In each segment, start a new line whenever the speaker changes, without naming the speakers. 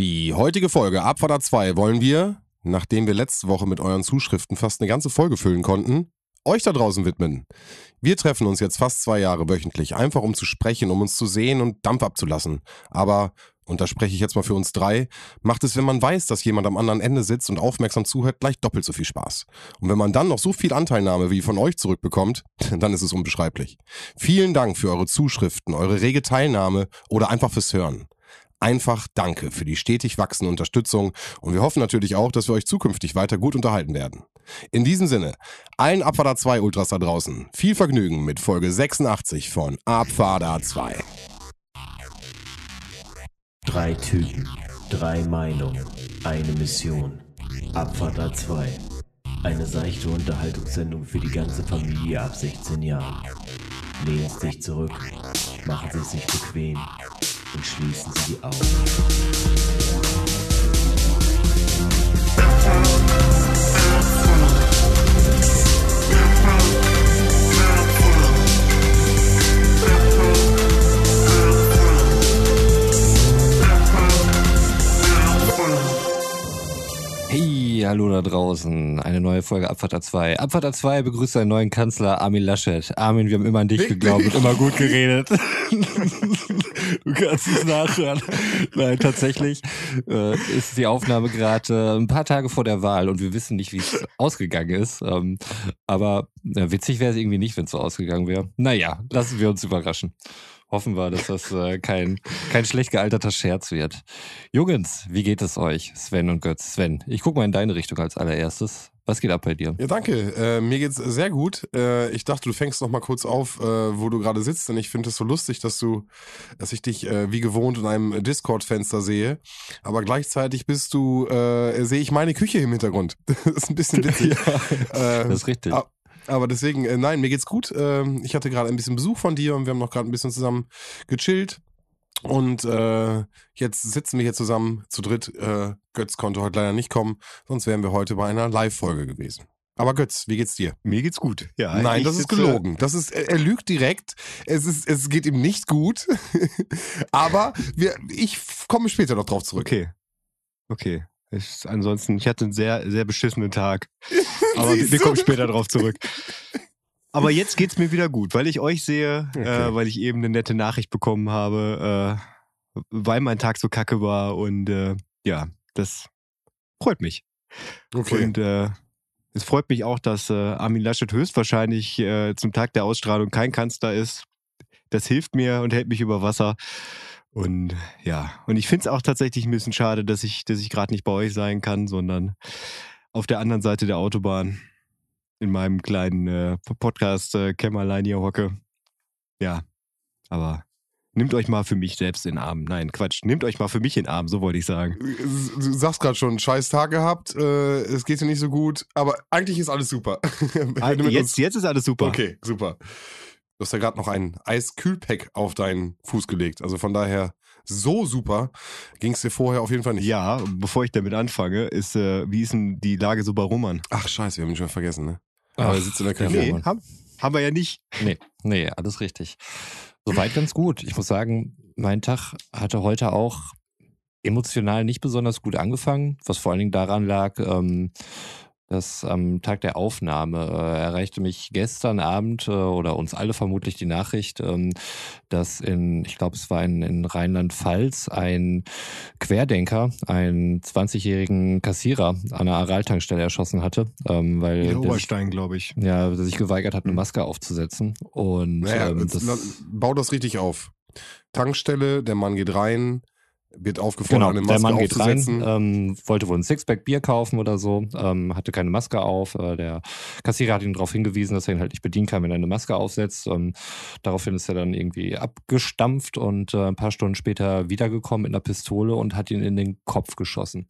Die heutige Folge Abfahrt 2 wollen wir, nachdem wir letzte Woche mit euren Zuschriften fast eine ganze Folge füllen konnten, euch da draußen widmen. Wir treffen uns jetzt fast zwei Jahre wöchentlich, einfach um zu sprechen, um uns zu sehen und Dampf abzulassen. Aber, und da spreche ich jetzt mal für uns drei, macht es, wenn man weiß, dass jemand am anderen Ende sitzt und aufmerksam zuhört, gleich doppelt so viel Spaß. Und wenn man dann noch so viel Anteilnahme wie von euch zurückbekommt, dann ist es unbeschreiblich. Vielen Dank für eure Zuschriften, eure rege Teilnahme oder einfach fürs Hören. Einfach danke für die stetig wachsende Unterstützung und wir hoffen natürlich auch, dass wir euch zukünftig weiter gut unterhalten werden. In diesem Sinne, allen Abfahrer 2 Ultras da draußen, viel Vergnügen mit Folge 86 von Abfahrer 2.
Drei Typen, drei Meinungen, eine Mission. Abfahrt 2. Eine seichte Unterhaltungssendung für die ganze Familie ab 16 Jahren. Lehnen Sie sich zurück, machen Sie es sich bequem und schließen Sie die Augen.
Hallo da draußen. Eine neue Folge Abfahrt 2. Abfahrt 2 begrüßt einen neuen Kanzler, Armin Laschet. Armin, wir haben immer an dich geglaubt und immer gut geredet. du kannst es nachhören. Nein, tatsächlich äh, ist die Aufnahme gerade äh, ein paar Tage vor der Wahl und wir wissen nicht, wie es ausgegangen ist. Ähm, aber äh, witzig wäre es irgendwie nicht, wenn es so ausgegangen wäre. Naja, lassen wir uns überraschen. Hoffen wir, dass das äh, kein, kein schlecht gealterter Scherz wird. Jungens, wie geht es euch, Sven und Götz? Sven, ich gucke mal in deine Richtung als allererstes. Was geht ab bei dir?
Ja, danke. Äh, mir geht's sehr gut. Äh, ich dachte, du fängst noch mal kurz auf, äh, wo du gerade sitzt, denn ich finde es so lustig, dass du, dass ich dich äh, wie gewohnt in einem Discord-Fenster sehe. Aber gleichzeitig bist du, äh, sehe ich meine Küche im Hintergrund. das ist ein bisschen witzig.
ja, das ist richtig.
Aber deswegen, äh, nein, mir geht's gut. Ähm, ich hatte gerade ein bisschen Besuch von dir und wir haben noch gerade ein bisschen zusammen gechillt. Und äh, jetzt sitzen wir hier zusammen zu dritt. Äh, Götz konnte heute leider nicht kommen, sonst wären wir heute bei einer Live-Folge gewesen. Aber Götz, wie geht's dir?
Mir geht's gut. Ja,
Nein, das ist gelogen. Das ist, er, er lügt direkt. Es ist, es geht ihm nicht gut. Aber wir, ich komme später noch drauf zurück.
Okay. Okay. Ich, ansonsten, ich hatte einen sehr, sehr beschissenen Tag. Aber wir kommen später drauf zurück. Aber jetzt geht's mir wieder gut, weil ich euch sehe,
Okay.
äh, weil ich eben eine nette Nachricht bekommen habe, äh, weil mein Tag so kacke war und äh, ja, das freut mich.
Okay.
Und äh, es freut mich auch, dass äh, Armin Laschet höchstwahrscheinlich äh, zum Tag der Ausstrahlung kein Kanzler ist. Das hilft mir und hält mich über Wasser. Und ja, und ich finde es auch tatsächlich ein bisschen schade, dass ich, dass ich gerade nicht bei euch sein kann, sondern auf der anderen Seite der Autobahn in meinem kleinen äh, Podcast äh, Kämmerlein hier hocke. Ja, aber nehmt euch mal für mich selbst in den Arm. Nein, Quatsch, nehmt euch mal für mich in den Arm, so wollte ich sagen.
Du sagst gerade schon, scheiß Tag gehabt, äh, es geht dir nicht so gut, aber eigentlich ist alles super.
Ah, jetzt, jetzt ist alles super.
Okay, super. Du hast ja gerade noch ein Eiskühlpack auf deinen Fuß gelegt. Also von daher, so super ging es dir vorher auf jeden Fall nicht.
Ja, bevor ich damit anfange, ist, äh, wie ist denn die Lage so bei Roman?
Ach, scheiße, wir haben ihn schon vergessen, ne?
Ach,
Aber er sitzt in der Küche.
Nee, haben, haben wir ja nicht.
Nee, nee, alles richtig. Soweit ganz gut. Ich muss sagen, mein Tag hatte heute auch emotional nicht besonders gut angefangen, was vor allen Dingen daran lag, ähm, dass am Tag der Aufnahme äh, erreichte mich gestern Abend äh, oder uns alle vermutlich die Nachricht, ähm, dass in, ich glaube, es war in, in Rheinland-Pfalz ein Querdenker einen 20-jährigen Kassierer an einer Araltankstelle erschossen hatte, ähm, weil
In Oberstein, glaube ich.
ja, der sich geweigert hat, eine Maske aufzusetzen. Und
Naja,
ähm, das,
bau das richtig auf. Tankstelle, der Mann geht rein, wird aufgefordert,
Genau,
eine
der
Maske
Mann geht rein,
aufzusetzen.
ähm, wollte wohl ein Sixpack Bier kaufen oder so, ähm, hatte keine Maske auf. Äh, der Kassierer hat ihn darauf hingewiesen, dass er ihn halt nicht bedienen kann, wenn er eine Maske aufsetzt. Ähm, daraufhin ist er dann irgendwie abgestampft und äh, ein paar Stunden später wiedergekommen mit einer Pistole und hat ihn in den Kopf geschossen.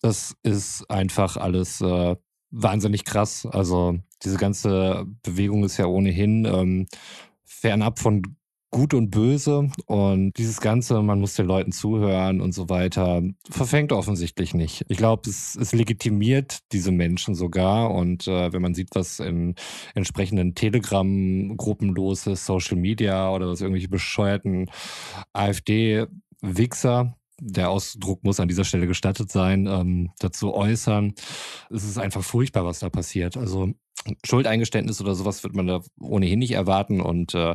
Das ist einfach alles äh, wahnsinnig krass. Also diese ganze Bewegung ist ja ohnehin ähm, fernab von Gut und Böse und dieses Ganze, man muss den Leuten zuhören und so weiter, verfängt offensichtlich nicht. Ich glaube, es, es legitimiert diese Menschen sogar und äh, wenn man sieht, was in entsprechenden Telegram-Gruppen los ist, Social Media oder was irgendwelche bescheuerten AfD-Wichser der Ausdruck muss an dieser Stelle gestattet sein, ähm, dazu äußern. Es ist einfach furchtbar, was da passiert. Also Schuldeingeständnis oder sowas wird man da ohnehin nicht erwarten und äh,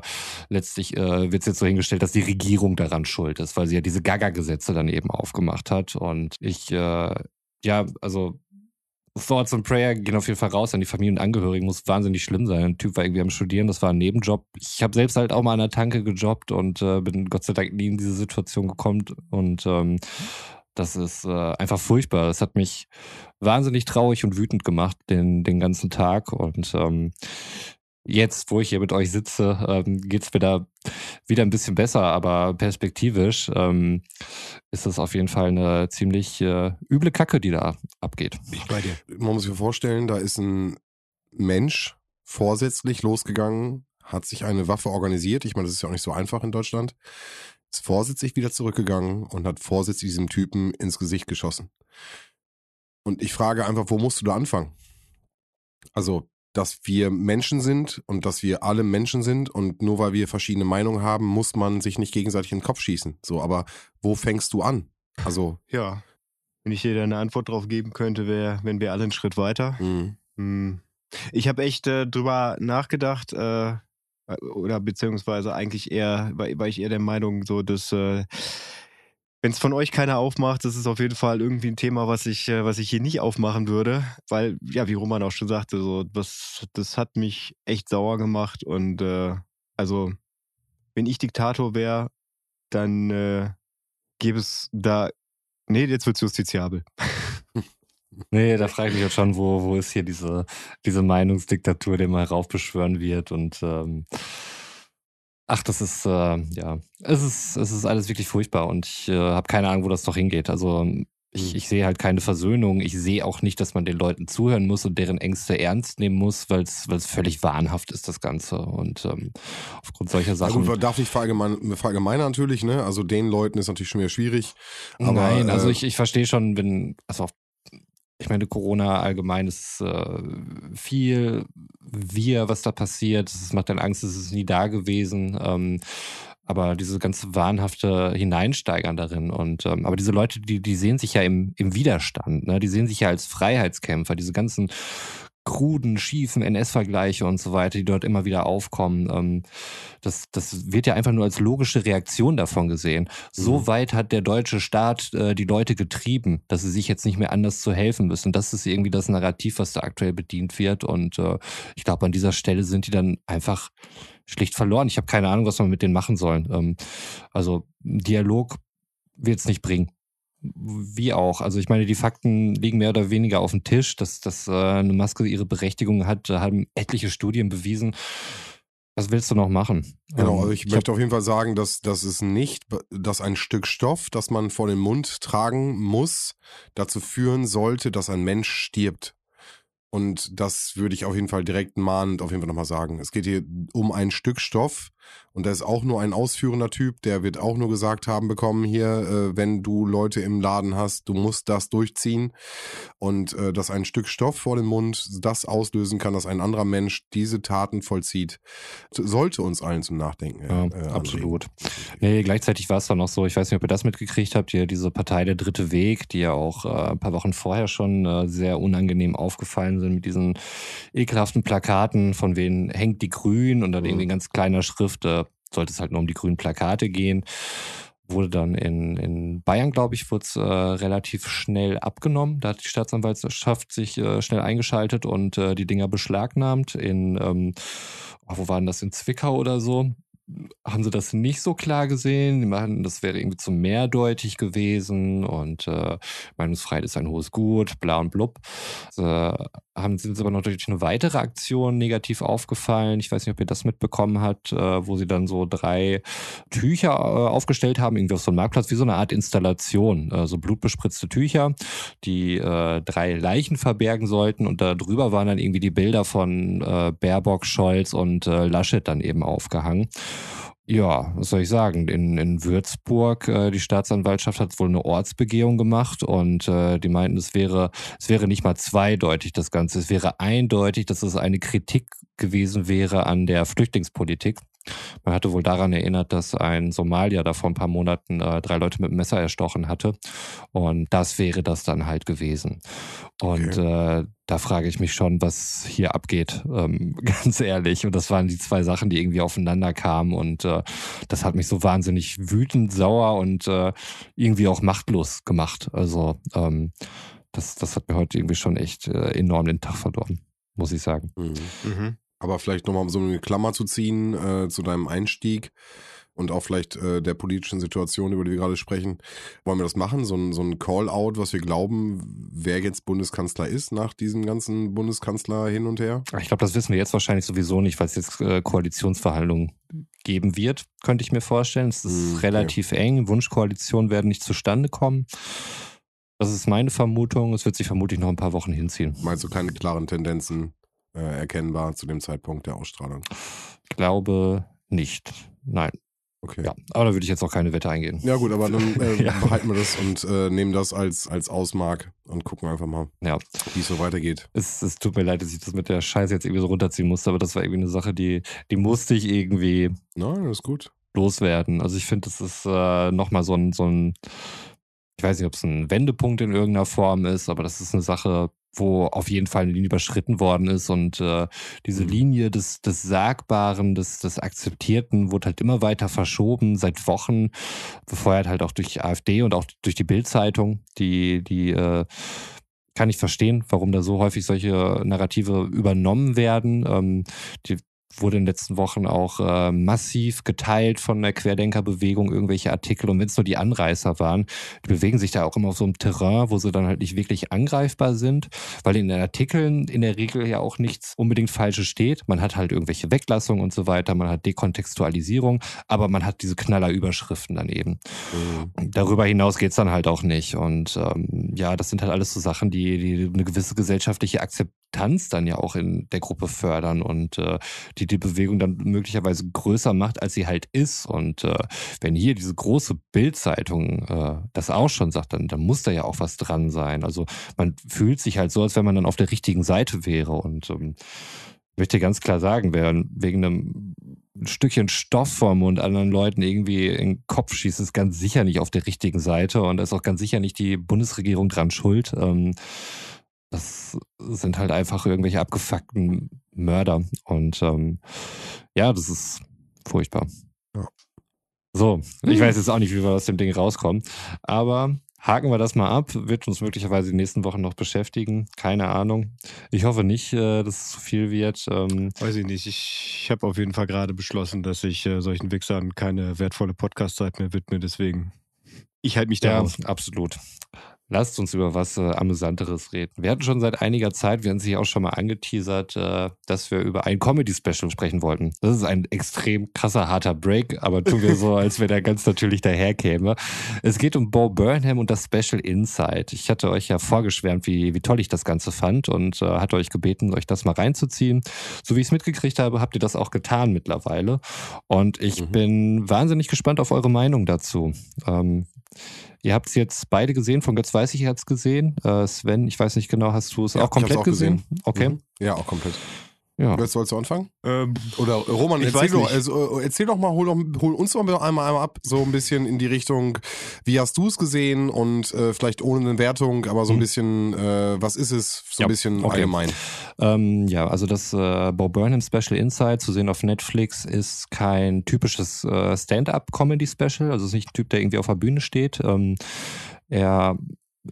letztlich äh, wird es jetzt so hingestellt, dass die Regierung daran schuld ist, weil sie ja diese Gaga-Gesetze dann eben aufgemacht hat und ich, äh, ja, also Thoughts and Prayer gehen auf jeden Fall raus an die Familien und Angehörigen. Muss wahnsinnig schlimm sein. Ein Typ war irgendwie am Studieren, das war ein Nebenjob. Ich habe selbst halt auch mal an der Tanke gejobbt und äh, bin Gott sei Dank nie in diese Situation gekommen. Und ähm, das ist äh, einfach furchtbar. Das hat mich wahnsinnig traurig und wütend gemacht den, den ganzen Tag. Und ähm, jetzt, wo ich hier mit euch sitze, ähm, geht es mir da wieder ein bisschen besser, aber perspektivisch ähm, ist das auf jeden Fall eine ziemlich äh, üble Kacke, die da abgeht.
Ich bei dir. Man muss sich vorstellen, da ist ein Mensch vorsätzlich losgegangen, hat sich eine Waffe organisiert. Ich meine, das ist ja auch nicht so einfach in Deutschland. Ist vorsätzlich wieder zurückgegangen und hat vorsätzlich diesem Typen ins Gesicht geschossen. Und ich frage einfach, wo musst du da anfangen? Also, dass wir Menschen sind und dass wir alle Menschen sind und nur weil wir verschiedene Meinungen haben, muss man sich nicht gegenseitig in den Kopf schießen. So, aber wo fängst du an? Also.
Ja. Wenn ich dir da eine Antwort drauf geben könnte, wäre, wenn wir alle einen Schritt weiter. Mhm. Hm. Ich habe echt äh, drüber nachgedacht, äh, oder beziehungsweise eigentlich eher, war, ich eher der Meinung, so, dass äh, wenn es von euch keiner aufmacht, das ist auf jeden Fall irgendwie ein Thema, was ich, äh, was ich hier nicht aufmachen würde. Weil, ja, wie Roman auch schon sagte, so, das, das hat mich echt sauer gemacht. Und äh, also, wenn ich Diktator wäre, dann äh, gäbe es da. Nee, jetzt wird es justiziabel.
Nee, da frage ich mich jetzt schon, wo, wo ist hier diese, diese Meinungsdiktatur, die mal raufbeschwören wird und ähm, Ach, das ist, äh, ja, es ist, es ist alles wirklich furchtbar und ich äh, habe keine Ahnung, wo das noch hingeht. Also ich, hm. ich sehe halt keine Versöhnung. Ich sehe auch nicht, dass man den Leuten zuhören muss und deren Ängste ernst nehmen muss, weil es völlig wahnhaft ist, das Ganze. Und ähm, aufgrund solcher Sachen. Gut,
man darf nicht verallgemeinern, verallgemeinern natürlich, ne? Also den Leuten ist natürlich schon wieder schwierig.
Aber, Nein, also äh, ich, ich verstehe schon, wenn, also auf ich meine, Corona allgemein ist äh, viel wir, was da passiert. Es macht dann Angst, es ist nie da gewesen. Ähm, aber diese ganze wahnhafte Hineinsteigern darin und ähm, aber diese Leute, die die sehen sich ja im im Widerstand, ne? Die sehen sich ja als Freiheitskämpfer. Diese ganzen kruden, schiefen NS-Vergleiche und so weiter, die dort immer wieder aufkommen. Ähm, das, das wird ja einfach nur als logische Reaktion davon gesehen. So mhm. weit hat der deutsche Staat äh, die Leute getrieben, dass sie sich jetzt nicht mehr anders zu helfen müssen. Das ist irgendwie das Narrativ, was da aktuell bedient wird. Und äh, ich glaube, an dieser Stelle sind die dann einfach schlicht verloren. Ich habe keine Ahnung, was man mit denen machen soll. Ähm, also Dialog wird es nicht bringen wie auch. Also ich meine, die Fakten liegen mehr oder weniger auf dem Tisch, dass, dass äh, eine Maske ihre Berechtigung hat, haben etliche Studien bewiesen. Was willst du noch machen?
Genau, ähm, also ich, ich möchte auf jeden Fall sagen, dass, dass es nicht, dass ein Stück Stoff, das man vor den Mund tragen muss, dazu führen sollte, dass ein Mensch stirbt. Und das würde ich auf jeden Fall direkt mahnend auf jeden Fall nochmal sagen. Es geht hier um ein Stück Stoff, und der ist auch nur ein ausführender Typ, der wird auch nur gesagt haben bekommen hier, äh, wenn du Leute im Laden hast, du musst das durchziehen. Und äh, dass ein Stück Stoff vor dem Mund das auslösen kann, dass ein anderer Mensch diese Taten vollzieht, sollte uns allen zum Nachdenken.
Äh, ja, absolut. Nee, gleichzeitig war es dann noch so, ich weiß nicht, ob ihr das mitgekriegt habt, hier diese Partei Der Dritte Weg, die ja auch äh, ein paar Wochen vorher schon äh, sehr unangenehm aufgefallen sind mit diesen ekelhaften Plakaten, von wem hängt die Grün und dann mhm. irgendwie ganz kleiner Schrift äh, sollte es halt nur um die grünen Plakate gehen. Wurde dann in, in Bayern, glaube ich, wurde es äh, relativ schnell abgenommen. Da hat die Staatsanwaltschaft sich äh, schnell eingeschaltet und äh, die Dinger beschlagnahmt. In, ähm, wo waren das, in Zwickau oder so? Haben sie das nicht so klar gesehen. Die machen, das wäre irgendwie zu mehrdeutig gewesen und äh, Meinungsfreiheit ist ein hohes Gut, bla und blub. Äh, haben, sie aber noch durch eine weitere Aktion negativ aufgefallen. Ich weiß nicht, ob ihr das mitbekommen habt, äh, wo sie dann so drei Tücher äh, aufgestellt haben, irgendwie auf so einem Marktplatz, wie so eine Art Installation. Äh, so blutbespritzte Tücher, die äh, drei Leichen verbergen sollten und da drüber waren dann irgendwie die Bilder von äh, Baerbock, Scholz und äh, Laschet dann eben aufgehangen. Ja, was soll ich sagen? In, in Würzburg, äh, die Staatsanwaltschaft hat wohl eine Ortsbegehung gemacht und äh, die meinten, es wäre, es wäre nicht mal zweideutig das Ganze. Es wäre eindeutig, dass es eine Kritik gewesen wäre an der Flüchtlingspolitik. Man hatte wohl daran erinnert, dass ein Somalier da vor ein paar Monaten äh, drei Leute mit dem Messer erstochen hatte. Und das wäre das dann halt gewesen. Und okay. äh, da frage ich mich schon, was hier abgeht, ähm, ganz ehrlich. Und das waren die zwei Sachen, die irgendwie aufeinander kamen. Und äh, das hat mich so wahnsinnig wütend, sauer und äh, irgendwie auch machtlos gemacht. Also ähm, das, das hat mir heute irgendwie schon echt äh, enorm den Tag verdorben, muss ich sagen.
Mhm. Mhm. Aber vielleicht nochmal um so eine Klammer zu ziehen äh, zu deinem Einstieg und auch vielleicht äh, der politischen Situation, über die wir gerade sprechen. Wollen wir das machen? So ein, so ein Call-out, was wir glauben, wer jetzt Bundeskanzler ist nach diesem ganzen Bundeskanzler hin und her?
Ich glaube, das wissen wir jetzt wahrscheinlich sowieso nicht, weil es jetzt äh, Koalitionsverhandlungen geben wird, könnte ich mir vorstellen. Es ist hm, okay. relativ eng. Wunschkoalitionen werden nicht zustande kommen. Das ist meine Vermutung. Es wird sich vermutlich noch ein paar Wochen hinziehen.
Meinst du keine klaren Tendenzen äh, erkennbar zu dem Zeitpunkt der Ausstrahlung?
Ich glaube nicht. Nein.
Okay.
Ja, aber da würde ich jetzt auch keine Wette eingehen.
Ja gut, aber dann äh, ja. behalten wir das und äh, nehmen das als, als Ausmark und gucken einfach mal,
ja.
wie es so weitergeht.
Es, es tut mir leid, dass ich das mit der Scheiße jetzt irgendwie so runterziehen musste, aber das war irgendwie eine Sache, die, die musste ich irgendwie
Nein, das ist gut.
loswerden. Also ich finde, das ist äh, nochmal so ein, so ein ich weiß nicht, ob es ein Wendepunkt in irgendeiner Form ist, aber das ist eine Sache, wo auf jeden Fall eine Linie überschritten worden ist und äh, diese mhm. Linie des, des Sagbaren, des, des Akzeptierten wurde halt immer weiter verschoben seit Wochen, befeuert halt auch durch AfD und auch durch die Bildzeitung, die, die äh, kann ich verstehen, warum da so häufig solche Narrative übernommen werden. Ähm, die wurde in den letzten Wochen auch äh, massiv geteilt von der Querdenkerbewegung, irgendwelche Artikel. Und wenn es nur die Anreißer waren, die bewegen sich da auch immer auf so einem Terrain, wo sie dann halt nicht wirklich angreifbar sind, weil in den Artikeln in der Regel ja auch nichts unbedingt Falsches steht. Man hat halt irgendwelche Weglassungen und so weiter, man hat Dekontextualisierung, aber man hat diese Knallerüberschriften daneben. Mhm. Darüber hinaus geht's dann halt auch nicht. Und ähm, ja, das sind halt alles so Sachen, die, die eine gewisse gesellschaftliche Akzeptanz dann ja auch in der Gruppe fördern und äh, die die Bewegung dann möglicherweise größer macht, als sie halt ist. Und äh, wenn hier diese große Bildzeitung äh, das auch schon sagt, dann, dann muss da ja auch was dran sein. Also man fühlt sich halt so, als wenn man dann auf der richtigen Seite wäre. Und ähm, möchte ganz klar sagen, wer wegen einem Stückchen Stoff vom Mund anderen Leuten irgendwie in den Kopf schießt, ist ganz sicher nicht auf der richtigen Seite und da ist auch ganz sicher nicht die Bundesregierung dran schuld. Ähm, das sind halt einfach irgendwelche abgefuckten Mörder. Und ähm, ja, das ist furchtbar. Ja. So, ich hm. weiß jetzt auch nicht, wie wir aus dem Ding rauskommen. Aber haken wir das mal ab. Wird uns möglicherweise die nächsten Wochen noch beschäftigen. Keine Ahnung. Ich hoffe nicht, äh, dass es zu viel wird. Ähm,
weiß ich nicht. Ich, habe auf jeden Fall gerade beschlossen, dass ich äh, solchen Wichsern keine wertvolle Podcast-Zeit mehr widme. Deswegen, ich halte mich da
ja, absolut. Lasst uns über was äh, Amüsanteres reden. Wir hatten schon seit einiger Zeit, wir haben sich auch schon mal angeteasert, äh, dass wir über ein Comedy-Special sprechen wollten. Das ist ein extrem krasser, harter Break, aber tun wir so, als wenn der ganz natürlich daherkäme. Es geht um Bo Burnham und das Special Inside. Ich hatte euch ja vorgeschwärmt, wie, wie toll ich das Ganze fand und äh, hatte euch gebeten, euch das mal reinzuziehen. So wie ich es mitgekriegt habe, habt ihr das auch getan mittlerweile. Und ich mhm. bin wahnsinnig gespannt auf eure Meinung dazu. Ähm, Ihr habt es jetzt beide gesehen, von Götz Weiß ich hat es gesehen. Äh, Sven, ich weiß nicht genau, hast du es ja, auch komplett auch gesehen? gesehen? Okay. Mhm.
Ja, auch komplett.
Ja.
Jetzt sollst du anfangen? Ähm, Oder Roman, erzähl doch, also, erzähl doch mal, hol, doch, hol uns doch mal einmal, einmal ab, so ein bisschen in die Richtung, wie hast du es gesehen und äh, vielleicht ohne eine Wertung, aber so ein mhm. bisschen, äh, was ist es, so ein bisschen okay. allgemein.
Ähm, ja, also das äh, Bo Burnham Special Inside zu sehen auf Netflix ist kein typisches äh, Stand-up-Comedy-Special, also es ist nicht ein Typ, der irgendwie auf der Bühne steht. Ähm, er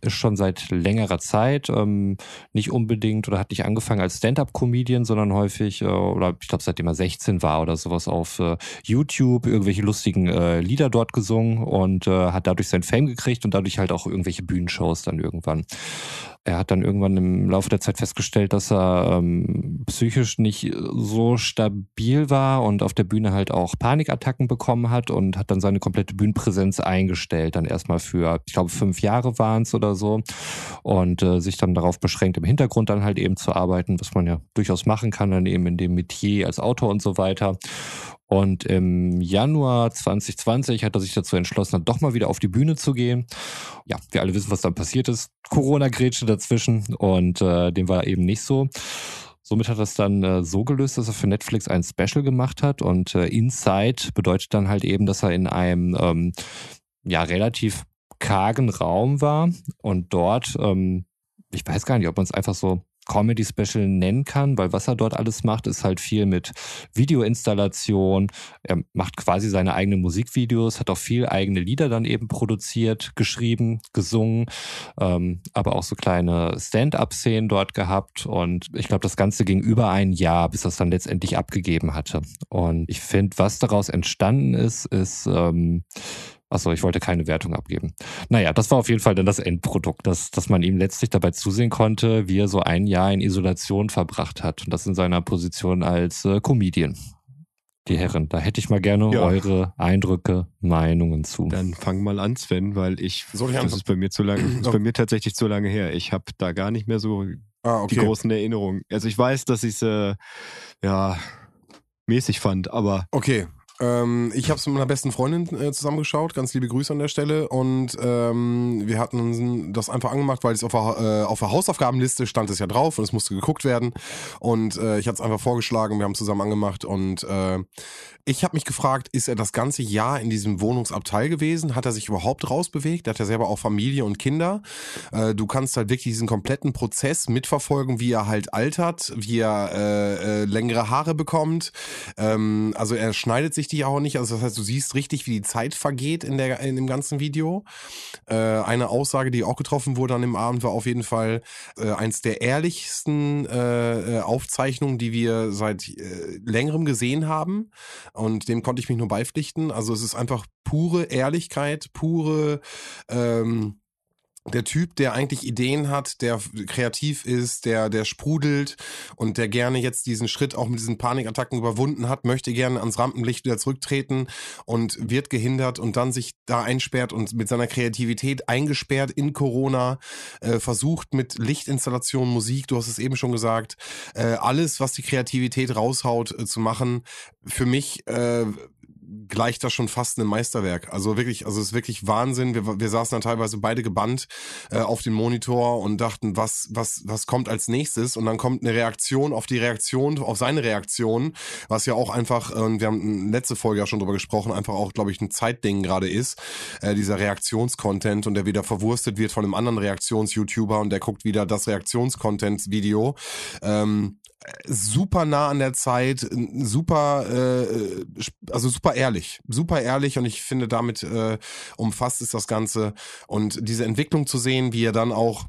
ist schon seit längerer Zeit ähm, nicht unbedingt oder hat nicht angefangen als Stand-up-Comedian, sondern häufig, äh, oder ich glaube seitdem er 16 war oder sowas auf äh, YouTube irgendwelche lustigen äh, Lieder dort gesungen und äh, hat dadurch sein Fame gekriegt und dadurch halt auch irgendwelche Bühnenshows dann irgendwann. Er hat dann irgendwann im Laufe der Zeit festgestellt, dass er ähm, psychisch nicht so stabil war und auf der Bühne halt auch Panikattacken bekommen hat und hat dann seine komplette Bühnenpräsenz eingestellt. Dann erstmal für, ich glaube, fünf Jahre waren es oder so. Und äh, sich dann darauf beschränkt, im Hintergrund dann halt eben zu arbeiten, was man ja durchaus machen kann, dann eben in dem Metier als Autor und so weiter. Und im Januar 2020 hat er sich dazu entschlossen, doch mal wieder auf die Bühne zu gehen. Ja, wir alle wissen, was dann passiert ist. Corona-Grätsche dazwischen und äh, dem war eben nicht so. Somit hat er es dann äh, so gelöst, dass er für Netflix ein Special gemacht hat und äh, Inside bedeutet dann halt eben, dass er in einem ähm, ja relativ kargen Raum war und dort, ähm, ich weiß gar nicht, ob man es einfach so Comedy Special nennen kann, weil was er dort alles macht, ist halt viel mit Videoinstallation. Er macht quasi seine eigenen Musikvideos, hat auch viel eigene Lieder dann eben produziert, geschrieben, gesungen, ähm, aber auch so kleine Stand-up-Szenen dort gehabt. Und ich glaube, das Ganze ging über ein Jahr, bis er es dann letztendlich abgegeben hatte. Und ich finde, was daraus entstanden ist, ist ähm, Achso, ich wollte keine Wertung abgeben. Naja, das war auf jeden Fall dann das Endprodukt, dass, dass man ihm letztlich dabei zusehen konnte, wie er so ein Jahr in Isolation verbracht hat. Und das in seiner Position als äh, Comedian. Die Herren, da hätte ich mal gerne ja. eure Eindrücke, Meinungen zu.
Dann fang mal an, Sven, weil ich, Soll ich das ist bei mir zu lange, ist bei mir tatsächlich zu lange her. Ich habe da gar nicht mehr so ah, okay. die großen Erinnerungen. Also ich weiß, dass ich es äh, ja mäßig fand, aber
okay. Ähm, ich habe es mit meiner besten Freundin äh, zusammengeschaut. Ganz liebe Grüße an der Stelle. Und ähm, wir hatten das einfach angemacht, weil es auf der, äh, auf der Hausaufgabenliste stand es ja drauf und es musste geguckt werden. Und äh, ich hatte es einfach vorgeschlagen. Wir haben zusammen angemacht und äh, ich habe mich gefragt, ist er das ganze Jahr in diesem Wohnungsabteil gewesen? Hat er sich überhaupt rausbewegt? Er hat ja selber auch Familie und Kinder. Äh, du kannst halt wirklich diesen kompletten Prozess mitverfolgen, wie er halt altert, wie er äh, längere Haare bekommt. Ähm, also er schneidet sich die auch nicht. Also das heißt, du siehst richtig, wie die Zeit vergeht in, der, in dem ganzen Video. Äh, eine Aussage, die auch getroffen wurde an dem Abend, war auf jeden Fall äh, eins der ehrlichsten äh, äh Aufzeichnungen, die wir seit äh, längerem gesehen haben und dem konnte ich mich nur beipflichten. Also es ist einfach pure Ehrlichkeit, pure ähm, der Typ, der eigentlich Ideen hat, der kreativ ist, der, der sprudelt und der gerne jetzt diesen Schritt auch mit diesen Panikattacken überwunden hat, möchte gerne ans Rampenlicht wieder zurücktreten und wird gehindert und dann sich da einsperrt und mit seiner Kreativität eingesperrt in Corona, äh, versucht mit Lichtinstallation, Musik, du hast es eben schon gesagt, äh, alles, was die Kreativität raushaut, äh, zu machen. Für mich äh, gleicht das schon fast einem Meisterwerk. Also wirklich, also es ist wirklich Wahnsinn. Wir, wir saßen dann teilweise beide gebannt äh, auf dem Monitor und dachten, was, was, was kommt als nächstes? Und dann kommt eine Reaktion auf die Reaktion, auf seine Reaktion, was ja auch einfach, äh, wir haben letzte Folge ja schon drüber gesprochen, einfach auch, glaube ich, ein Zeitding gerade ist, äh, dieser Reaktionscontent und der wieder verwurstet wird von einem anderen Reaktions-YouTuber und der guckt wieder das Reaktionscontent-Video. Ähm, super nah an der Zeit, super, äh, also super ehrlich, super ehrlich und ich finde damit äh, umfasst ist das Ganze und diese Entwicklung zu sehen, wie er dann auch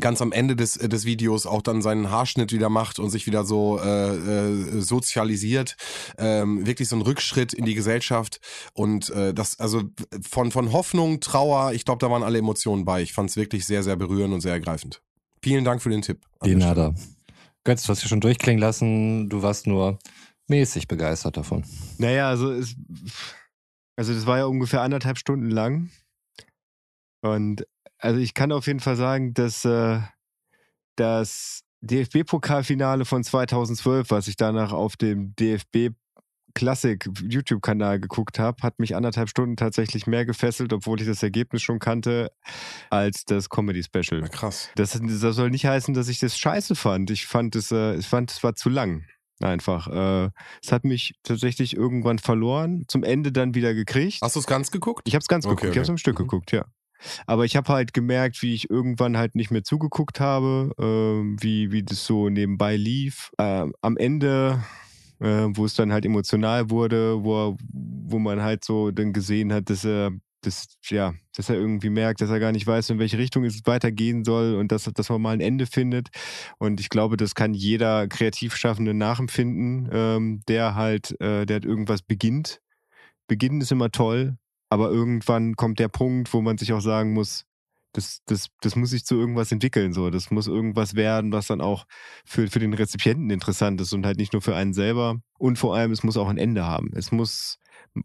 ganz am Ende des, des Videos auch dann seinen Haarschnitt wieder macht und sich wieder so äh, äh, sozialisiert, ähm, wirklich so ein Rückschritt in die Gesellschaft und äh, das also von von Hoffnung, Trauer, ich glaube, da waren alle Emotionen bei. Ich fand es wirklich sehr sehr berührend und sehr ergreifend. Vielen Dank für den Tipp.
Die nada. Götz, du hast ja schon durchklingen lassen, du warst nur mäßig begeistert davon.
Naja, also es, also das war ja ungefähr anderthalb Stunden lang. Und also ich kann auf jeden Fall sagen, dass äh, das DFB-Pokalfinale von 2012, was ich danach auf dem DFB Klassik YouTube-Kanal geguckt habe, hat mich anderthalb Stunden tatsächlich mehr gefesselt, obwohl ich das Ergebnis schon kannte, als das Comedy-Special.
Krass.
Das, das, soll nicht heißen, dass ich das scheiße fand. Ich fand es, äh, ich fand, es war zu lang. Einfach. Äh, es hat mich tatsächlich irgendwann verloren, zum Ende dann wieder gekriegt.
Hast du es ganz geguckt?
Ich habe es ganz okay, geguckt. Okay. Ich habe es am Stück mhm. geguckt, ja. Aber ich habe halt gemerkt, wie ich irgendwann halt nicht mehr zugeguckt habe, äh, wie, wie das so nebenbei lief. Äh, am Ende äh, wo es dann halt emotional wurde, wo, wo man halt so dann gesehen hat, dass er dass, ja, dass er irgendwie merkt, dass er gar nicht weiß, in welche Richtung es weitergehen soll und dass, dass man mal ein Ende findet. Und ich glaube, das kann jeder kreativ Schaffende nachempfinden, ähm, der halt, äh, der halt irgendwas beginnt. Beginnen ist immer toll, aber irgendwann kommt der Punkt, wo man sich auch sagen muss, das, das, das muss sich zu irgendwas entwickeln. So. Das muss irgendwas werden, was dann auch für, für den Rezipienten interessant ist und halt nicht nur für einen selber. Und vor allem, es muss auch ein Ende haben. Es muss,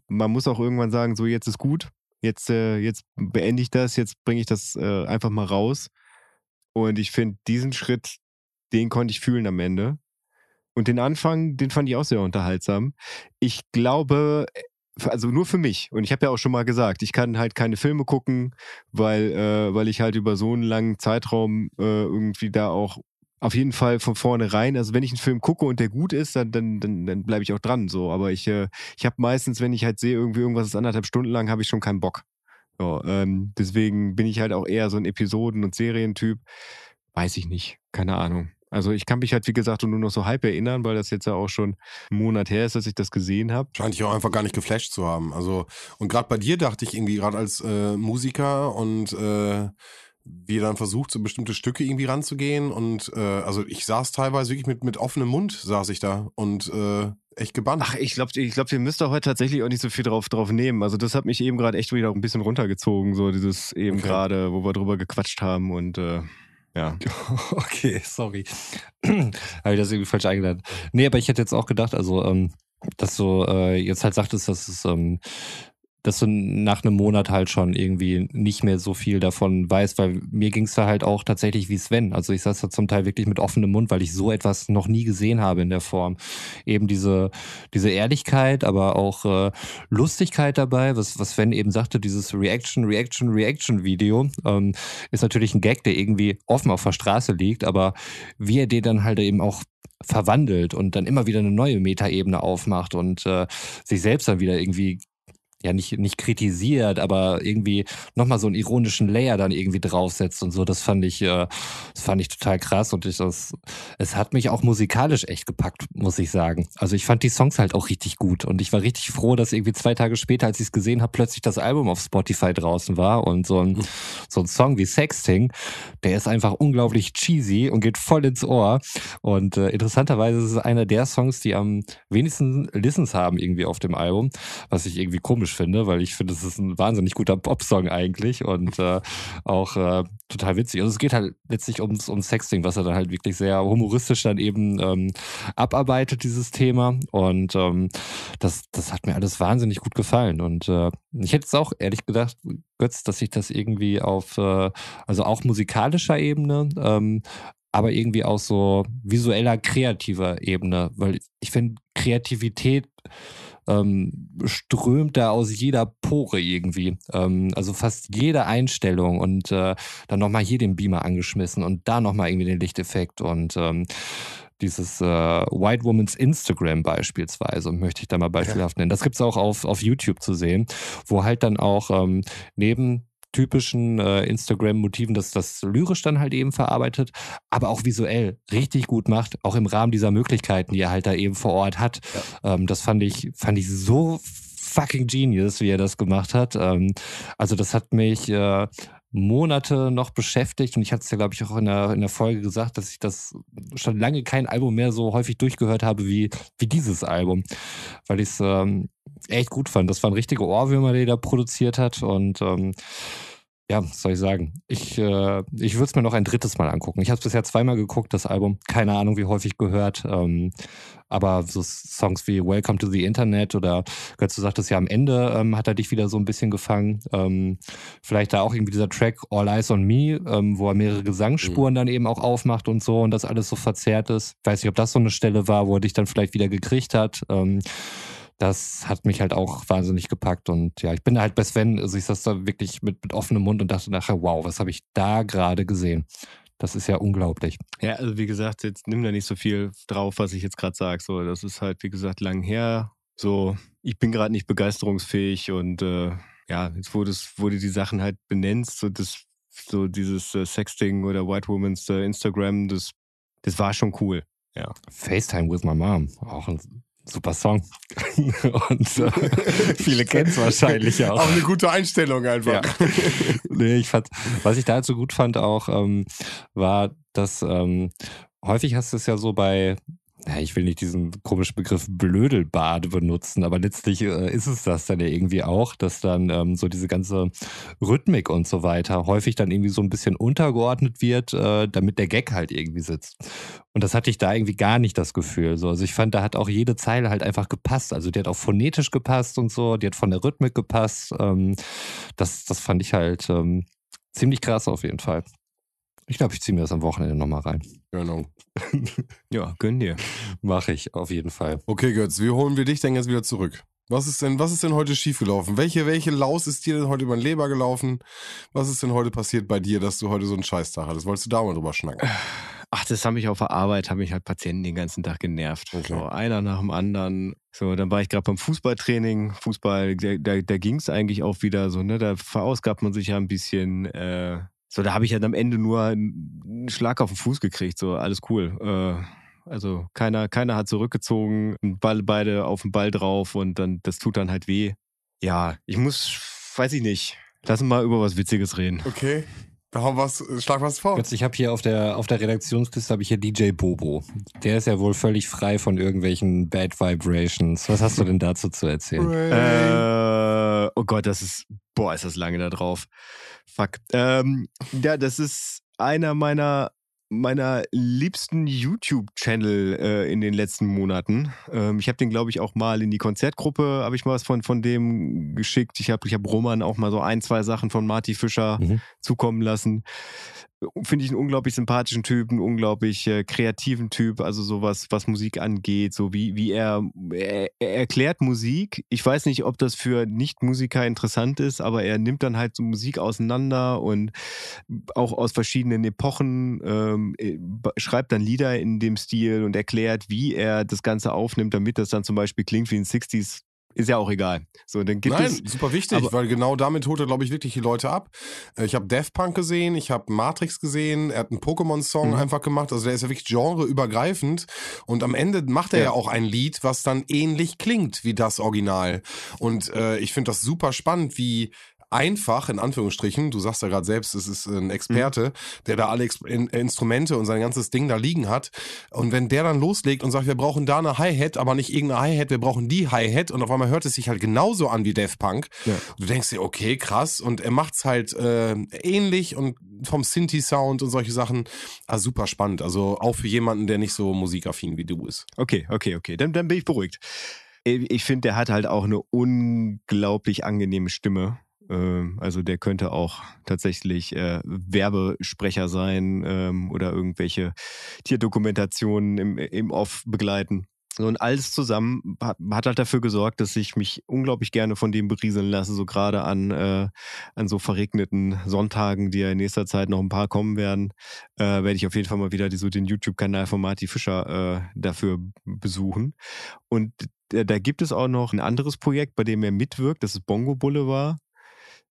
man muss auch irgendwann sagen, so jetzt ist gut, jetzt, äh, jetzt beende ich das, jetzt bringe ich das äh, einfach mal raus. Und ich finde, diesen Schritt, den konnte ich fühlen am Ende. Und den Anfang, den fand ich auch sehr unterhaltsam. Ich glaube, also nur für mich. Und ich habe ja auch schon mal gesagt, ich kann halt keine Filme gucken, weil, äh, weil ich halt über so einen langen Zeitraum äh, irgendwie da auch auf jeden Fall von vornherein. Also wenn ich einen Film gucke und der gut ist, dann, dann, dann, dann bleibe ich auch dran. So, aber ich, äh, ich habe meistens, wenn ich halt sehe, irgendwie irgendwas ist anderthalb Stunden lang, habe ich schon keinen Bock. So, ähm, deswegen bin ich halt auch eher so ein Episoden- und Serientyp. Weiß ich nicht, keine Ahnung. Also ich kann mich halt, wie gesagt, nur noch so halb erinnern, weil das jetzt ja auch schon einen Monat her ist, dass ich das gesehen habe.
Scheint dich auch einfach gar nicht geflasht zu haben. Also, und gerade bei dir dachte ich irgendwie, gerade als äh, Musiker und äh, wie dann versucht, so bestimmte Stücke irgendwie ranzugehen. Und äh, also ich saß teilweise wirklich mit, mit offenem Mund, saß ich da und äh, echt gebannt.
Ach, ich glaube, ich glaub, ihr müsst doch heute tatsächlich auch nicht so viel drauf, drauf nehmen. Also das hat mich eben gerade echt wieder ein bisschen runtergezogen, so dieses eben
Okay.
gerade, wo wir drüber gequatscht haben und äh, ja.
Okay, sorry. Habe ich das irgendwie falsch eingeladen. Nee, aber ich hätte jetzt auch gedacht, also, ähm, dass du äh, jetzt halt sagtest, dass es, ähm, dass du nach einem Monat halt schon irgendwie nicht mehr so viel davon weißt, weil mir ging es da halt auch tatsächlich wie Sven. Also ich saß da zum Teil wirklich mit offenem Mund, weil ich so etwas noch nie gesehen habe in der Form. Eben diese, diese Ehrlichkeit, aber auch äh, Lustigkeit dabei, was, was Sven eben sagte, dieses Reaction, Reaction, Reaction-Video, ähm, ist natürlich ein Gag, der irgendwie offen auf der Straße liegt, aber wie er den dann halt eben auch verwandelt und dann immer wieder eine neue Metaebene aufmacht und äh, sich selbst dann wieder irgendwie ja nicht, nicht kritisiert, aber irgendwie nochmal so einen ironischen Layer dann irgendwie draufsetzt und so. Das fand ich, äh, das fand ich total krass und ich, das, es hat mich auch musikalisch echt gepackt, muss ich sagen. Also ich fand die Songs halt auch richtig gut und ich war richtig froh, dass irgendwie zwei Tage später, als ich es gesehen habe, plötzlich das Album auf Spotify draußen war und so ein, so ein Song wie Sexting, der ist einfach unglaublich cheesy und geht voll ins Ohr und äh, interessanterweise ist es einer der Songs, die am wenigsten Listens haben irgendwie auf dem Album, was ich irgendwie komisch finde, weil ich finde, es ist ein wahnsinnig guter Pop-Song eigentlich und äh, auch äh, total witzig. Also es geht halt letztlich ums, ums Sexting, was er dann halt wirklich sehr humoristisch dann eben ähm, abarbeitet, dieses Thema. Und ähm, das, das hat mir alles wahnsinnig gut gefallen. Und äh, ich hätte jetzt auch ehrlich gedacht, Götz, dass ich das irgendwie auf, äh, also auch musikalischer Ebene, ähm, aber irgendwie auch so visueller, kreativer Ebene, weil ich finde, Kreativität ähm, strömt da aus jeder Pore irgendwie. Ähm, also fast jede Einstellung und äh, dann nochmal hier den Beamer angeschmissen und da nochmal irgendwie den Lichteffekt und ähm, dieses äh, White Woman's Instagram beispielsweise, möchte ich da mal beispielhaft nennen. Das gibt's auch auf, auf YouTube zu sehen, wo halt dann auch ähm, neben typischen äh, Instagram-Motiven, dass das lyrisch dann halt eben verarbeitet, aber auch visuell richtig gut macht, auch im Rahmen dieser Möglichkeiten, die er halt da eben vor Ort hat. Ähm, das fand ich, fand ich so fucking genius, wie er das gemacht hat. Ähm, also das hat mich äh, Monate noch beschäftigt. Und ich hatte es ja, glaube ich, auch in der, in der Folge gesagt, dass ich das schon lange kein Album mehr so häufig durchgehört habe wie, wie dieses Album, weil ich es ähm, echt gut fand. Das waren richtige Ohrwürmer, die er da produziert hat. Und ähm, ja, was soll ich sagen? Ich, äh, ich würde es mir noch ein drittes Mal angucken. Ich habe es bisher zweimal geguckt, das Album. Keine Ahnung, wie häufig gehört. Ähm, aber so Songs wie Welcome to the Internet oder Götz, du sagtest ja am Ende ähm, hat er dich wieder so ein bisschen gefangen. Ähm, vielleicht da auch irgendwie dieser Track All Eyes on Me, ähm, wo er mehrere Gesangsspuren dann eben auch aufmacht und so und das alles so verzerrt ist. Ich weiß nicht, ob das so eine Stelle war, wo er dich dann vielleicht wieder gekriegt hat. Das hat mich halt auch wahnsinnig gepackt und ja, ich bin halt bei Sven, also ich saß da wirklich mit, mit offenem Mund und dachte nachher, wow, was habe ich da gerade gesehen? Das ist ja unglaublich.
Ja, also wie gesagt, jetzt nimm da nicht so viel drauf, was ich jetzt gerade sage. So, das ist halt, wie gesagt, lang her. So, ich bin gerade nicht begeisterungsfähig und äh, ja, jetzt wurde es, wurde die Sachen halt benennst, so das, so dieses äh, Sexting oder White Woman's äh, Instagram, das, das war schon cool. Ja.
FaceTime with my mom, auch ein super Song. und äh, viele kennen es wahrscheinlich auch.
Auch eine gute Einstellung einfach.
Ja. nee, ich fand, was ich da halt so gut fand auch, ähm, war, dass ähm, häufig hast du es ja so bei, ja, ich will nicht diesen komischen Begriff Blödelbade benutzen, aber letztlich äh, ist es das dann ja irgendwie auch, dass dann ähm, so diese ganze Rhythmik und so weiter häufig dann irgendwie so ein bisschen untergeordnet wird, äh, damit der Gag halt irgendwie sitzt. Und das hatte ich da irgendwie gar nicht das Gefühl. So. Also ich fand, da hat auch jede Zeile halt einfach gepasst. Also die hat auch phonetisch gepasst und so, die hat von der Rhythmik gepasst. Ähm, das, das fand ich halt ähm, ziemlich krass auf jeden Fall. Ich glaube, ich ziehe mir das am Wochenende nochmal rein.
Genau.
Ja, gönn dir.
Mache ich auf jeden Fall.
Okay, Götz, wie holen wir dich denn jetzt wieder zurück? Was ist denn, was ist denn heute schiefgelaufen? Welche, welche Laus ist dir denn heute über den Leber gelaufen? Was ist denn heute passiert bei dir, dass du heute so einen Scheißtag hattest? Wolltest du da mal drüber schnacken?
ach, das haben mich auf der Arbeit, haben mich halt Patienten den ganzen Tag genervt.
Okay.
So, einer nach dem anderen. So, dann war ich gerade beim Fußballtraining. Fußball, da, da, da ging es eigentlich auch wieder so, ne? Da verausgabt man sich ja ein bisschen. Äh, so, da habe ich halt am Ende nur einen Schlag auf den Fuß gekriegt. So, alles cool. Äh, also keiner, keiner hat zurückgezogen, Ball, beide auf den Ball drauf und dann, das tut dann halt weh. Ja, ich muss, weiß ich nicht. Lass uns mal über was Witziges reden.
Okay. Hau was, schlag was vor.
Jetzt, ich habe hier auf der, auf der Redaktionsliste habe ich hier DJ Bobo. Der ist ja wohl völlig frei von irgendwelchen Bad Vibrations. Was hast du denn dazu zu erzählen?
Äh, oh Gott, das ist, boah, ist das lange da drauf. Fuck. Ähm, ja, das ist einer meiner meiner liebsten YouTube-Channel äh, in den letzten Monaten. Ähm, ich habe den, glaube ich, auch mal in die Konzertgruppe, habe ich mal was von, von dem geschickt. Ich habe ich hab Roman auch mal so ein, zwei Sachen von Marty Fischer
Mhm.
zukommen lassen. Finde ich einen unglaublich sympathischen Typ, einen unglaublich äh, kreativen Typ, also sowas, was Musik angeht, so wie, wie er, er, er erklärt Musik. Ich weiß nicht, ob das für Nicht-Musiker interessant ist, aber er nimmt dann halt so Musik auseinander und auch aus verschiedenen Epochen, ähm, äh, schreibt dann Lieder in dem Stil und erklärt, wie er das Ganze aufnimmt, damit das dann zum Beispiel klingt wie in 60s. Ist ja auch egal. So, dann gibt
Nein,
es.
super wichtig,
aber-
weil genau damit holt er, glaube ich, wirklich die Leute ab. Äh, Ich habe Daft Punk gesehen, ich habe Matrix gesehen, er hat einen Pokémon-Song
Mhm.
einfach gemacht. Also der ist ja wirklich genreübergreifend. Und am Ende macht er ja.
Ja.
auch ein Lied, was dann ähnlich klingt wie das Original. Und äh, ich finde das super spannend, wie einfach, in Anführungsstrichen, du sagst ja gerade selbst, es ist ein Experte, der da alle Ex in Instrumente und sein ganzes Ding da liegen hat. Und wenn der dann loslegt und sagt, wir brauchen da eine Hi-Hat, aber nicht irgendeine Hi-Hat, wir brauchen die Hi-Hat und auf einmal hört es sich halt genauso an wie Daft Punk.
Ja.
Du denkst dir, okay, krass. Und er macht's halt äh, ähnlich und vom Sinti-Sound und solche Sachen. Ah, super spannend. Also auch für jemanden, der nicht so musikaffin wie du ist.
Okay, okay, okay. Dann, dann bin ich beruhigt. Ich ich finde, der hat halt auch eine unglaublich angenehme Stimme. Ähm, Also der könnte auch tatsächlich äh, Werbesprecher sein ähm, oder irgendwelche Tierdokumentationen im, im Off begleiten. Und alles zusammen hat, halt dafür gesorgt, dass ich mich unglaublich gerne von dem berieseln lasse, so gerade an, äh, an so verregneten Sonntagen, die ja in nächster Zeit noch ein paar kommen werden, äh, werde ich auf jeden Fall mal wieder die, so den YouTube-Kanal von Marty Fischer äh, dafür besuchen. Und da gibt es auch noch ein anderes Projekt, bei dem er mitwirkt, das ist Bongo Boulevard.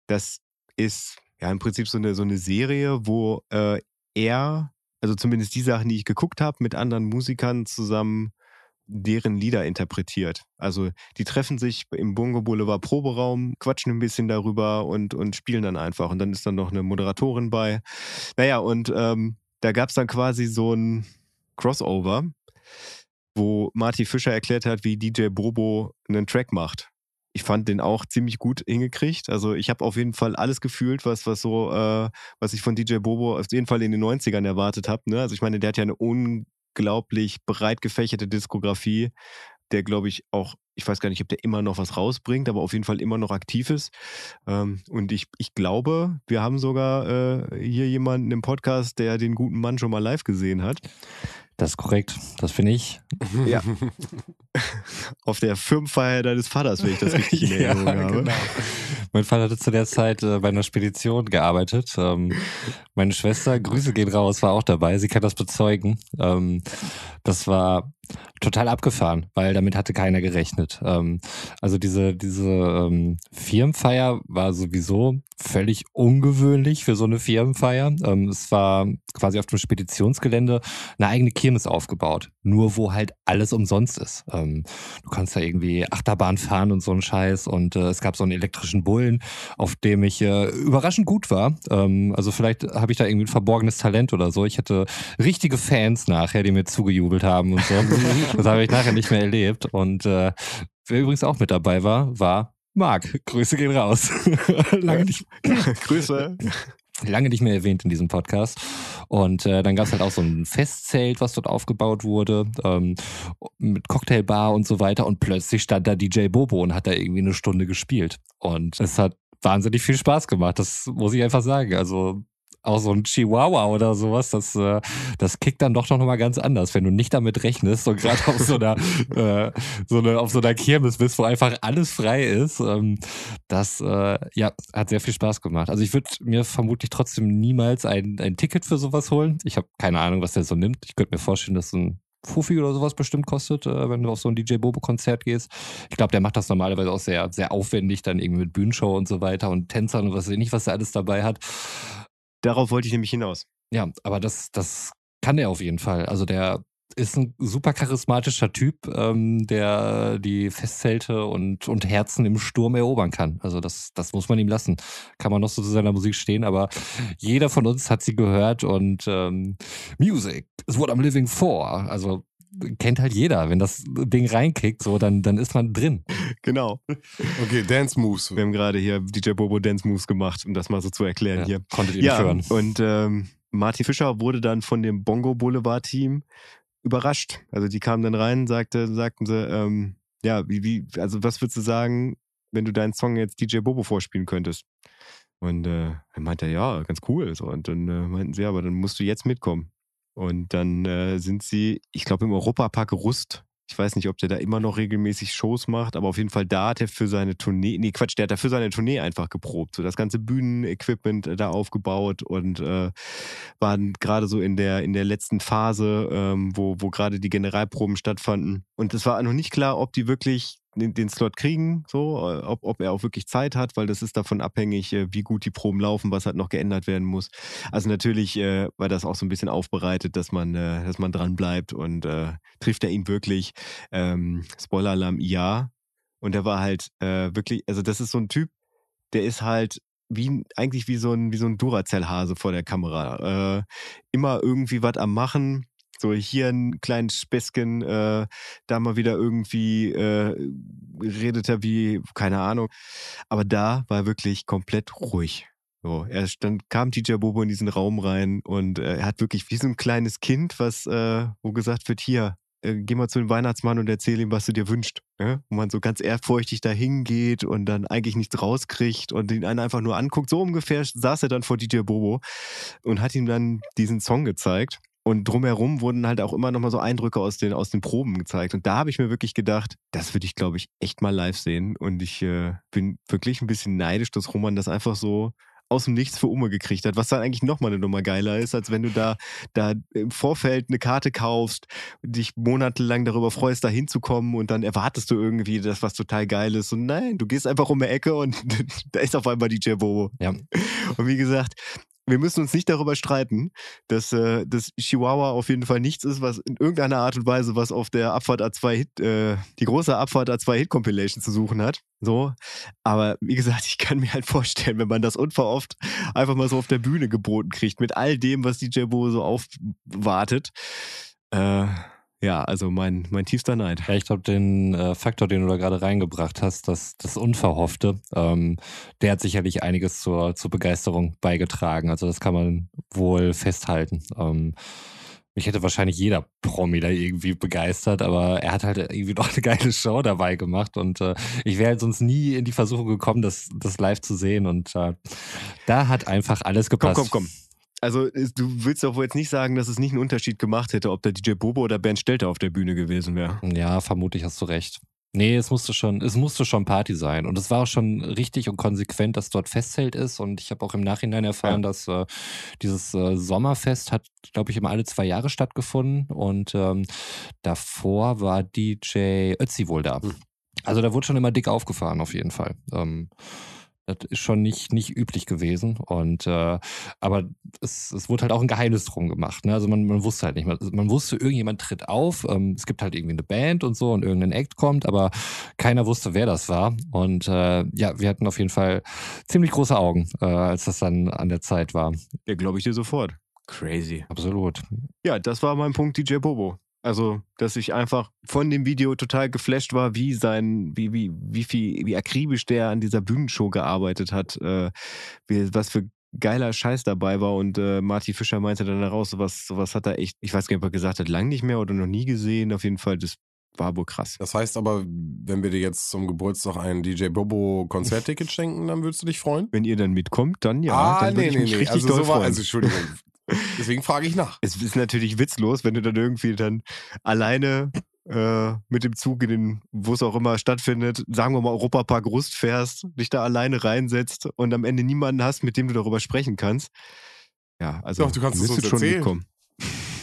Das ist ja im Prinzip so eine, so eine Serie, wo äh, er, also zumindest die Sachen, die ich geguckt habe, mit anderen Musikern zusammen deren Lieder interpretiert. Also die treffen sich im Bongo Boulevard Proberaum, quatschen ein bisschen darüber und, und spielen dann einfach. Und dann ist dann noch eine Moderatorin bei. Naja, und ähm, da gab es dann quasi so ein Crossover, wo Marty Fischer erklärt hat, wie DJ Bobo einen Track macht. Ich fand den auch ziemlich gut hingekriegt. Also ich habe auf jeden Fall alles gefühlt, was, was so, äh, was ich von DJ Bobo auf jeden Fall in den 90ern erwartet habe. Ne? Also ich meine, der hat ja eine unglaublich breit gefächerte Diskografie, der glaube ich auch, ich weiß gar nicht, ob der immer noch was rausbringt, aber auf jeden Fall immer noch aktiv ist. Ähm, und ich, ich glaube, wir haben sogar äh, hier jemanden im Podcast, der den guten Mann schon mal live gesehen hat.
Das ist korrekt. Das finde ich.
Ja. Auf der Firmenfeier deines Vaters, wenn ich das richtig in Erinnerung habe.
genau. Mein Vater hatte zu der Zeit äh, bei einer Spedition gearbeitet. Ähm, meine Schwester, Grüße gehen raus, war auch dabei. Sie kann das bezeugen. Ähm, das war total abgefahren, weil damit hatte keiner gerechnet. Ähm, also diese, diese ähm, Firmenfeier war sowieso völlig ungewöhnlich für so eine Firmenfeier. Ähm, es war quasi auf dem Speditionsgelände eine eigene Kirmes aufgebaut. Nur wo halt alles umsonst ist. Ähm, du kannst da irgendwie Achterbahn fahren und so einen Scheiß. Und äh, es gab so einen elektrischen Bullen, auf dem ich äh, überraschend gut war. Ähm, also vielleicht habe ich da irgendwie ein verborgenes Talent oder so. Ich hatte richtige Fans nachher, die mir zugejubelt haben und so. das habe ich nachher nicht mehr erlebt. Und äh, wer übrigens auch mit dabei war, war Marc. Grüße gehen raus. Lange nicht
Grüße.
Lange nicht mehr erwähnt in diesem Podcast. Und äh, dann gab es halt auch so ein Festzelt, was dort aufgebaut wurde, ähm, mit Cocktailbar und so weiter. Und plötzlich stand da DJ Bobo und hat da irgendwie eine Stunde gespielt. Und es hat wahnsinnig viel Spaß gemacht, das muss ich einfach sagen. Also auch so ein Chihuahua oder sowas, das, äh, das kickt dann doch noch mal ganz anders, wenn du nicht damit rechnest und gerade auf so einer, äh, so eine, auf so einer Kirmes bist, wo einfach alles frei ist. Ähm, das äh, ja, hat sehr viel Spaß gemacht. Also ich würde mir vermutlich trotzdem niemals ein, ein Ticket für sowas holen. Ich habe keine Ahnung, was der so nimmt. Ich könnte mir vorstellen, dass ein Fuffi oder sowas bestimmt kostet, äh, wenn du auf so ein DJ Bobo-Konzert gehst. Ich glaube, der macht das normalerweise auch sehr, sehr aufwendig, dann irgendwie mit Bühnenshow und so weiter und Tänzern und was weiß ich nicht, was er alles dabei hat.
Darauf wollte ich nämlich hinaus.
Ja, aber das, das kann er auf jeden Fall. Also der ist ein super charismatischer Typ, ähm, der die Festzelte und, und Herzen im Sturm erobern kann. Also das, das muss man ihm lassen. Kann man noch so zu seiner Musik stehen, aber jeder von uns hat sie gehört und ähm, Music is what I'm living for. Also kennt halt jeder. Wenn das Ding reinkickt, so, dann, dann ist man drin.
Genau.
Okay, Dance Moves.
Wir haben gerade hier DJ Bobo Dance Moves gemacht, um das mal so zu erklären
Ja,
hier.
Konntet ihr
Ja,
nicht hören.
und ähm, Marty Fischer wurde dann von dem Bongo Boulevard Team überrascht. Also die kamen dann rein, sagte, sagten sie, ähm, ja, wie, wie, also was würdest du sagen, wenn du deinen Song jetzt DJ Bobo vorspielen könntest? Und äh, er meinte, ja, ganz cool. So. Und dann äh, meinten sie, ja, aber dann musst du jetzt mitkommen. Und dann äh, sind sie, ich glaube, im Europapark Rust. Ich weiß nicht, ob der da immer noch regelmäßig Shows macht, aber auf jeden Fall da hat er für seine Tournee, nee, Quatsch, der hat da für seine Tournee einfach geprobt. So das ganze Bühnenequipment äh, da aufgebaut und äh, waren gerade so in der, in der letzten Phase, ähm, wo, wo gerade die Generalproben stattfanden. Und es war noch nicht klar, ob die wirklich den, den Slot kriegen, so, äh, ob, ob er auch wirklich Zeit hat, weil das ist davon abhängig, äh, wie gut die Proben laufen, was halt noch geändert werden muss. Also natürlich äh, war das auch so ein bisschen aufbereitet, dass man, äh, dass man dran bleibt und äh, trifft er ihn wirklich. Ähm, Spoiler-Alarm, ja. Und er war halt äh, wirklich, also das ist so ein Typ, der ist halt wie eigentlich wie so ein wie so ein Duracell-Hase vor der Kamera. Äh, immer irgendwie was am machen. So hier ein kleines Späßchen, äh, da mal wieder irgendwie äh, redet er wie, keine Ahnung. Aber da war er wirklich komplett ruhig. So, er stand, kam DJ Bobo in diesen Raum rein und äh, er hat wirklich wie so ein kleines Kind, was, äh, wo gesagt wird, hier, äh, geh mal zu dem Weihnachtsmann und erzähl ihm, was du dir wünschst. Ja? Wo man so ganz ehrfurchtig da hingeht und dann eigentlich nichts rauskriegt und ihn einen einfach nur anguckt. So ungefähr saß er dann vor DJ Bobo und hat ihm dann diesen Song gezeigt. Und drumherum wurden halt auch immer nochmal so Eindrücke aus den, aus den Proben gezeigt. Und da habe ich mir wirklich gedacht, das würde ich, glaube ich, echt mal live sehen. Und ich äh, bin wirklich ein bisschen neidisch, dass Roman das einfach so aus dem Nichts für Umme gekriegt hat, was dann eigentlich nochmal eine Nummer geiler ist, als wenn du da, da im Vorfeld eine Karte kaufst, dich monatelang darüber freust, da hinzukommen und dann erwartest du irgendwie das, was total geil ist. Und nein, du gehst einfach um die Ecke und da ist auf einmal DJ Bobo.
Ja.
Und wie gesagt, wir müssen uns nicht darüber streiten, dass äh, das Chihuahua auf jeden Fall nichts ist, was in irgendeiner Art und Weise was auf der Abfahrt A2 Hit, äh, die große Abfahrt A2 Hit Compilation zu suchen hat. So, aber wie gesagt, ich kann mir halt vorstellen, wenn man das unverhofft einfach mal so auf der Bühne geboten kriegt mit all dem, was DJ Bo so aufwartet. Äh, ja, also mein mein tiefster Neid.
Ja, ich glaube, den äh, Faktor, den du da gerade reingebracht hast, das, das Unverhoffte, ähm, der hat sicherlich einiges zur, zur Begeisterung beigetragen. Also das kann man wohl festhalten. Ähm, mich hätte wahrscheinlich jeder Promi da irgendwie begeistert, aber er hat halt irgendwie doch eine geile Show dabei gemacht und äh, ich wäre halt sonst nie in die Versuchung gekommen, das, das live zu sehen und äh, da hat einfach alles
Komm,
gepasst.
komm, komm. Also du willst doch wohl jetzt nicht sagen, dass es nicht einen Unterschied gemacht hätte, ob der DJ Bobo oder Bernd Stelter auf der Bühne gewesen wäre.
Ja, vermutlich hast du recht. Nee, es musste schon, es musste schon Party sein. Und es war auch schon richtig und konsequent, dass dort Festzelt ist. Und ich habe auch im Nachhinein erfahren, dass äh, dieses äh, Sommerfest hat, glaube ich, immer alle zwei Jahre stattgefunden. Und ähm, davor war DJ Ötzi wohl da.
Hm.
Also da wurde schon immer dick aufgefahren, auf jeden Fall. Ähm, das ist schon nicht, nicht üblich gewesen. Und äh, aber es, es wurde halt auch ein Geheimnis drum gemacht. Ne? Also man, man wusste halt nicht mehr. Man wusste, irgendjemand tritt auf. Ähm, es gibt halt irgendwie eine Band und so und irgendein Act kommt, aber keiner wusste, wer das war. Und äh, ja, wir hatten auf jeden Fall ziemlich große Augen, äh, als das dann an der Zeit war.
Ja, glaube ich dir sofort. Crazy.
Absolut.
Ja, das war mein Punkt DJ Bobo. Also, dass ich einfach von dem Video total geflasht war, wie sein, wie, wie, wie viel, wie akribisch der an dieser Bühnenshow gearbeitet hat, äh, wie, was für geiler Scheiß dabei war und äh, Marty Fischer meinte dann heraus, sowas, sowas hat er echt, ich weiß gar nicht, ob er gesagt hat, lang nicht mehr oder noch nie gesehen. Auf jeden Fall, das war wohl krass.
Das heißt aber, wenn wir dir jetzt zum Geburtstag ein DJ Bobo Konzertticket schenken, dann würdest du dich freuen?
Wenn ihr dann mitkommt, dann ja.
ah,
dann
nee,
ich
nee, nee.
richtig
Also, so war, also Entschuldigung. Deswegen frage ich nach.
es ist natürlich witzlos, wenn du dann irgendwie dann alleine äh, mit dem Zug in den, wo es auch immer stattfindet, sagen wir mal Europapark Rust fährst, dich da alleine reinsetzt und am Ende niemanden hast, mit dem du darüber sprechen kannst. Ja, also
Doch, du kannst es uns
schon mitkommen.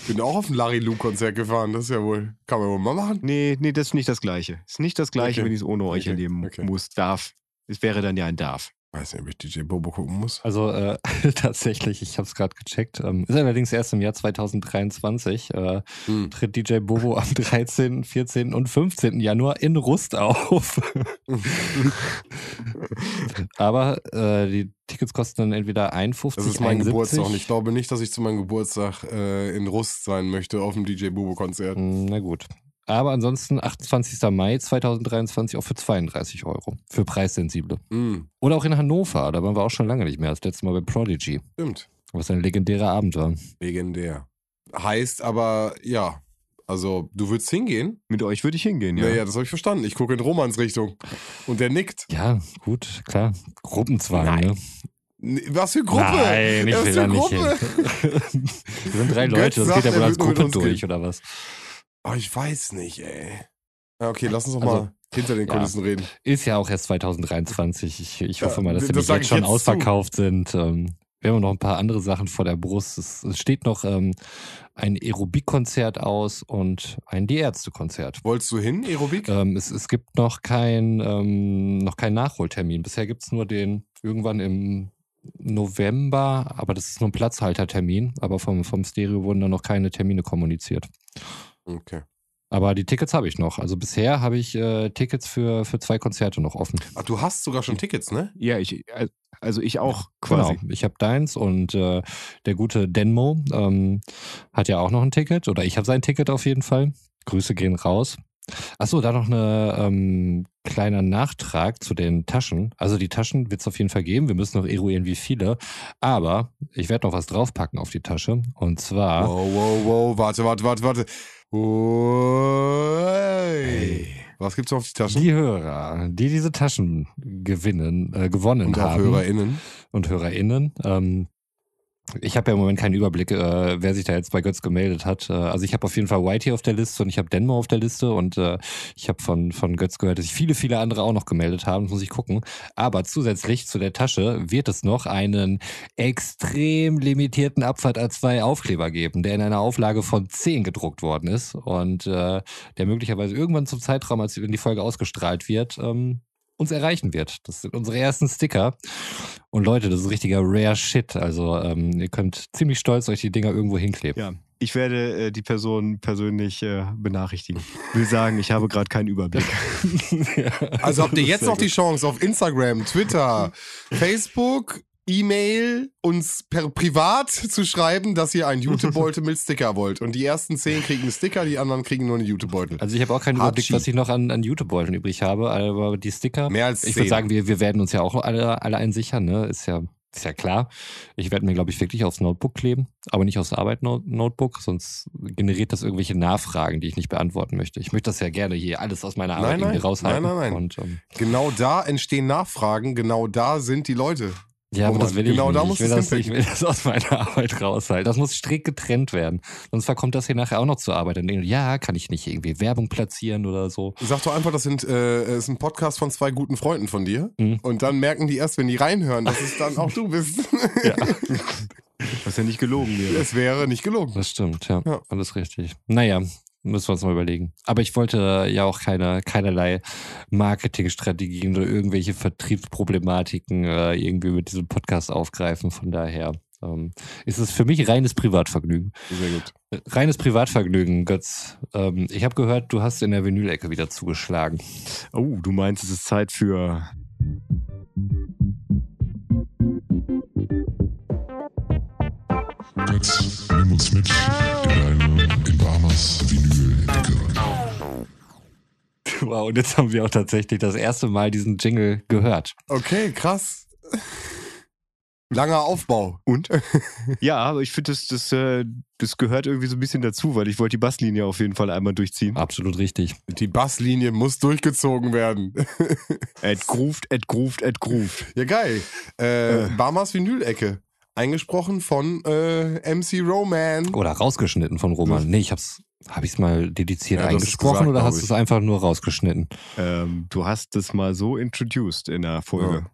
Bin auch auf ein Larry Lou Konzert gefahren. Das ist ja wohl, kann man wohl mal machen.
Nee, nee, das ist nicht das Gleiche. Ist nicht das Gleiche,
Okay.
wenn ich es ohne euch
Okay.
erleben
Okay.
muss, darf. Es wäre dann ja ein Darf.
Weiß nicht, ob ich DJ Bobo gucken muss.
Also äh, tatsächlich, ich habe es gerade gecheckt. Ähm, ist allerdings erst im Jahr 2023. Äh,
Hm.
tritt DJ Bobo am 13., 14. und 15. Januar in Rust auf. Aber äh, die Tickets kosten dann entweder 51,
Das ist mein
71.
Geburtstag und ich glaube nicht, dass ich zu meinem Geburtstag äh, in Rust sein möchte auf dem DJ Bobo Konzert.
Hm, Na gut. Aber ansonsten 28. Mai 2023 auch für 32 Euro. Für Preissensible.
Hm,
Oder auch in Hannover. Da waren wir auch schon lange nicht mehr. Das letzte Mal bei Prodigy.
stimmt.
Was ein legendärer Abend war.
Legendär. Heißt aber, ja, also du würdest hingehen?
Mit euch würde ich hingehen, ja.
Naja, das habe ich verstanden. Ich gucke in Romans Richtung. Und der nickt.
Ja, gut, klar. Gruppenzwang,
Nein.
ne?
Was für Gruppe?
Nein, ich
Was
will da nicht hin. Wir sind drei
Götz
Leute, das
sagt,
geht ja wohl als Gruppe durch,
gehen.
oder was?
Oh, ich weiß nicht, ey. Ja, okay, lass uns doch
Also,
mal hinter den
ja.
Kulissen reden.
Ist ja auch erst 2023. Ich, ich
Ja,
hoffe mal, dass die
das sag
jetzt schon
jetzt zu.
ausverkauft sind. Ähm, wir haben noch ein paar andere Sachen vor der Brust. Es, es steht noch ähm, ein Aerobik-Konzert aus und ein Die Ärzte-Konzert.
Wolltest du hin, Aerobik?
Ähm, es, es gibt noch kein, ähm, noch keinen Nachholtermin. Bisher gibt es nur den irgendwann im November, aber das ist nur ein Platzhaltertermin. Aber vom, vom Stereo wurden da noch keine Termine kommuniziert.
Okay.
Aber die Tickets habe ich noch. Also bisher habe ich äh, Tickets für, für zwei Konzerte noch offen.
Ach, du hast sogar schon Tickets, ne?
Ja, ich, also ich auch quasi.
Genau. Ich habe deins und äh, der gute Denmo ähm, hat ja auch noch ein Ticket. Oder ich habe sein Ticket auf jeden Fall. Grüße gehen raus. Achso, da noch eine ähm, kleiner Nachtrag zu den Taschen. Also die Taschen wird es auf jeden Fall geben. Wir müssen noch eruieren, wie viele. Aber ich werde noch was draufpacken auf die Tasche. Und zwar.
Wow, wow, wow, warte, warte, warte, warte. Hey. Was gibt's noch auf die Taschen?
Die Hörer, die diese Taschen gewinnen, äh, gewonnen
Und auch
haben
HörerInnen.
und HörerInnen, ähm, ich habe ja im Moment keinen Überblick, äh, wer sich da jetzt bei Götz gemeldet hat. Äh, also ich habe auf jeden Fall Whitey auf der Liste und ich habe Denmo auf der Liste und äh, ich habe von, von Götz gehört, dass sich viele, viele andere auch noch gemeldet haben. Das muss ich gucken. Aber zusätzlich zu der Tasche wird es noch einen extrem limitierten Abfahrt A2 Aufkleber geben, der in einer Auflage von 10 gedruckt worden ist und äh, der möglicherweise irgendwann zum Zeitraum, als die Folge ausgestrahlt wird, ähm, uns erreichen wird. Das sind unsere ersten Sticker. Und Leute, das ist richtiger Rare Shit. Also ähm, ihr könnt ziemlich stolz euch die Dinger irgendwo hinkleben.
Ja, ich werde äh, die Person persönlich äh, benachrichtigen. Will sagen, ich habe gerade keinen Überblick.
Also habt ihr jetzt noch die Chance auf Instagram, Twitter, Facebook, E-Mail uns per privat zu schreiben, dass ihr einen Jutebeutel mit Sticker wollt. Und die ersten zehn kriegen einen Sticker, die anderen kriegen nur einen Jutebeutel.
Also ich habe auch keinen Überblick, was ich noch an, an YouTube-Beuteln übrig habe, aber die Sticker.
Mehr als
Ich würde sagen, wir, wir werden uns ja auch alle, alle einsichern, ne? Ist ja, ist ja klar. Ich werde mir, glaube ich, wirklich aufs Notebook kleben, aber nicht aufs Arbeit-Notebook, sonst generiert das irgendwelche Nachfragen, die ich nicht beantworten möchte. Ich möchte das ja gerne hier alles aus meiner Arbeit
Nein, nein.
raushalten.
Nein, nein, nein.
Und, ähm,
Genau da entstehen Nachfragen, genau da sind die Leute.
Ja, aber
Roman,
das will ich
genau
nicht.
da
ich, will das, ich will das aus meiner Arbeit raushalten. Das muss strikt getrennt werden. Sonst verkommt das hier nachher auch noch zur Arbeit. Und ja, kann ich nicht irgendwie Werbung platzieren oder so.
Sag doch einfach, das sind, äh, ist ein Podcast von zwei guten Freunden von dir.
Mhm.
Und dann merken die erst, wenn die reinhören, dass es dann auch du bist.
Was ja nicht gelogen wäre.
es wäre nicht gelogen.
Das stimmt, ja.
Ja.
Alles richtig. Naja, müssen wir uns mal überlegen. Aber ich wollte ja auch keine, keinerlei Marketingstrategien oder irgendwelche Vertriebsproblematiken äh, irgendwie mit diesem Podcast aufgreifen. Von daher ähm, ist es für mich reines Privatvergnügen.
Sehr gut.
Äh, Reines Privatvergnügen, Götz. Ähm, ich habe gehört, du hast in der Vinylecke wieder zugeschlagen.
Oh, du meinst, es ist Zeit für.
Götz, nimm uns mit in deine Vinyl-Ecke.
Wow, und jetzt haben wir auch tatsächlich das erste Mal diesen Jingle gehört.
Okay, krass. Langer Aufbau.
Und? ja, aber ich finde, das, das, äh, das gehört irgendwie so ein bisschen dazu, weil ich wollte die Basslinie auf jeden Fall einmal durchziehen.
Absolut richtig.
Die Basslinie muss durchgezogen werden.
Ad grooved, ad grooved, ad grooved.
ja, geil. Äh, Barmas Vinyl-Ecke. Eingesprochen von äh, MC Roman.
Oder rausgeschnitten von Roman. Nee, ich hab's. Habe ich es mal dediziert
Ja, es
eingesprochen
gesagt,
oder hast du es einfach nur rausgeschnitten?
Ähm, du hast das mal so introduced in der Folge.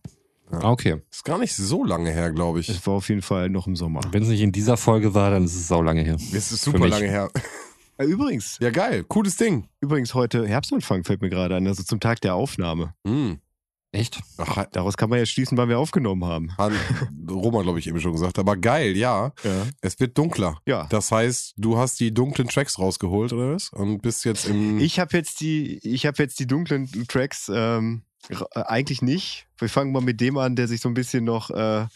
Ah, Okay.
Ist gar nicht so lange her, glaube ich.
Es war auf jeden Fall noch im Sommer.
Wenn es nicht in dieser Folge war, dann ist es sau lange her.
Es ist super lange her.
Äh, Übrigens,
Ja, geil. Cooles Ding.
übrigens heute Herbstanfang fällt mir gerade an, also zum Tag der Aufnahme.
Hm.
Echt?
Ach,
Daraus kann man ja schließen, wann wir aufgenommen haben.
hat Roman, glaube ich, eben schon gesagt. Aber geil, ja.
Ja.
Es wird dunkler.
ja.
Das heißt, du hast die dunklen Tracks rausgeholt, oder was? Und bist jetzt im.
Ich habe jetzt die, ich habe jetzt die dunklen Tracks ähm, äh, eigentlich nicht. Wir fangen mal mit dem an, der sich so ein bisschen noch äh,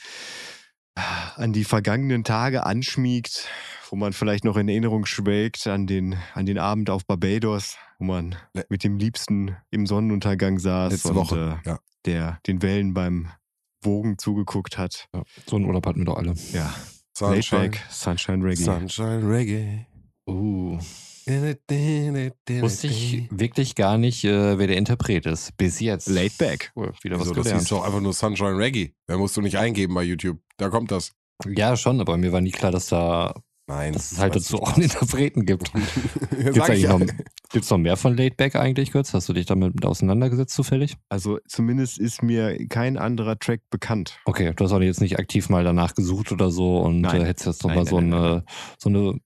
an die vergangenen Tage anschmiegt, wo man vielleicht noch in Erinnerung schwelgt an den, an den Abend auf Barbados, wo man mit dem Liebsten im Sonnenuntergang saß
letzte
und
Woche.
Äh,
ja.
der den Wellen beim Wogen zugeguckt hat.
Ja, so einen Urlaub hatten wir doch alle.
Ja,
Sunshine,
Laidback, Sunshine Reggae.
Sunshine Reggae.
Uh. Wusste ich wirklich gar nicht, äh, wer der Interpret ist. Bis jetzt.
Laidback.
Cool, wieder
Wieso,
was
das hieß
gelernt.
doch einfach nur Sunshine Reggae. Da musst du nicht eingeben bei YouTube. Da kommt das.
Ja, schon, aber mir war nie klar, dass da
Nein.
dass es halt dazu auch einen Interpreten gibt. Gibt's
ich
eigentlich
ja.
noch, gibt's noch mehr von Laidback eigentlich, Götz? Hast du dich damit mit auseinandergesetzt zufällig?
Also zumindest ist mir kein anderer Track bekannt.
Okay, du hast auch jetzt nicht aktiv mal danach gesucht oder so und äh, hättest jetzt noch
Nein,
mal so, eine, so eine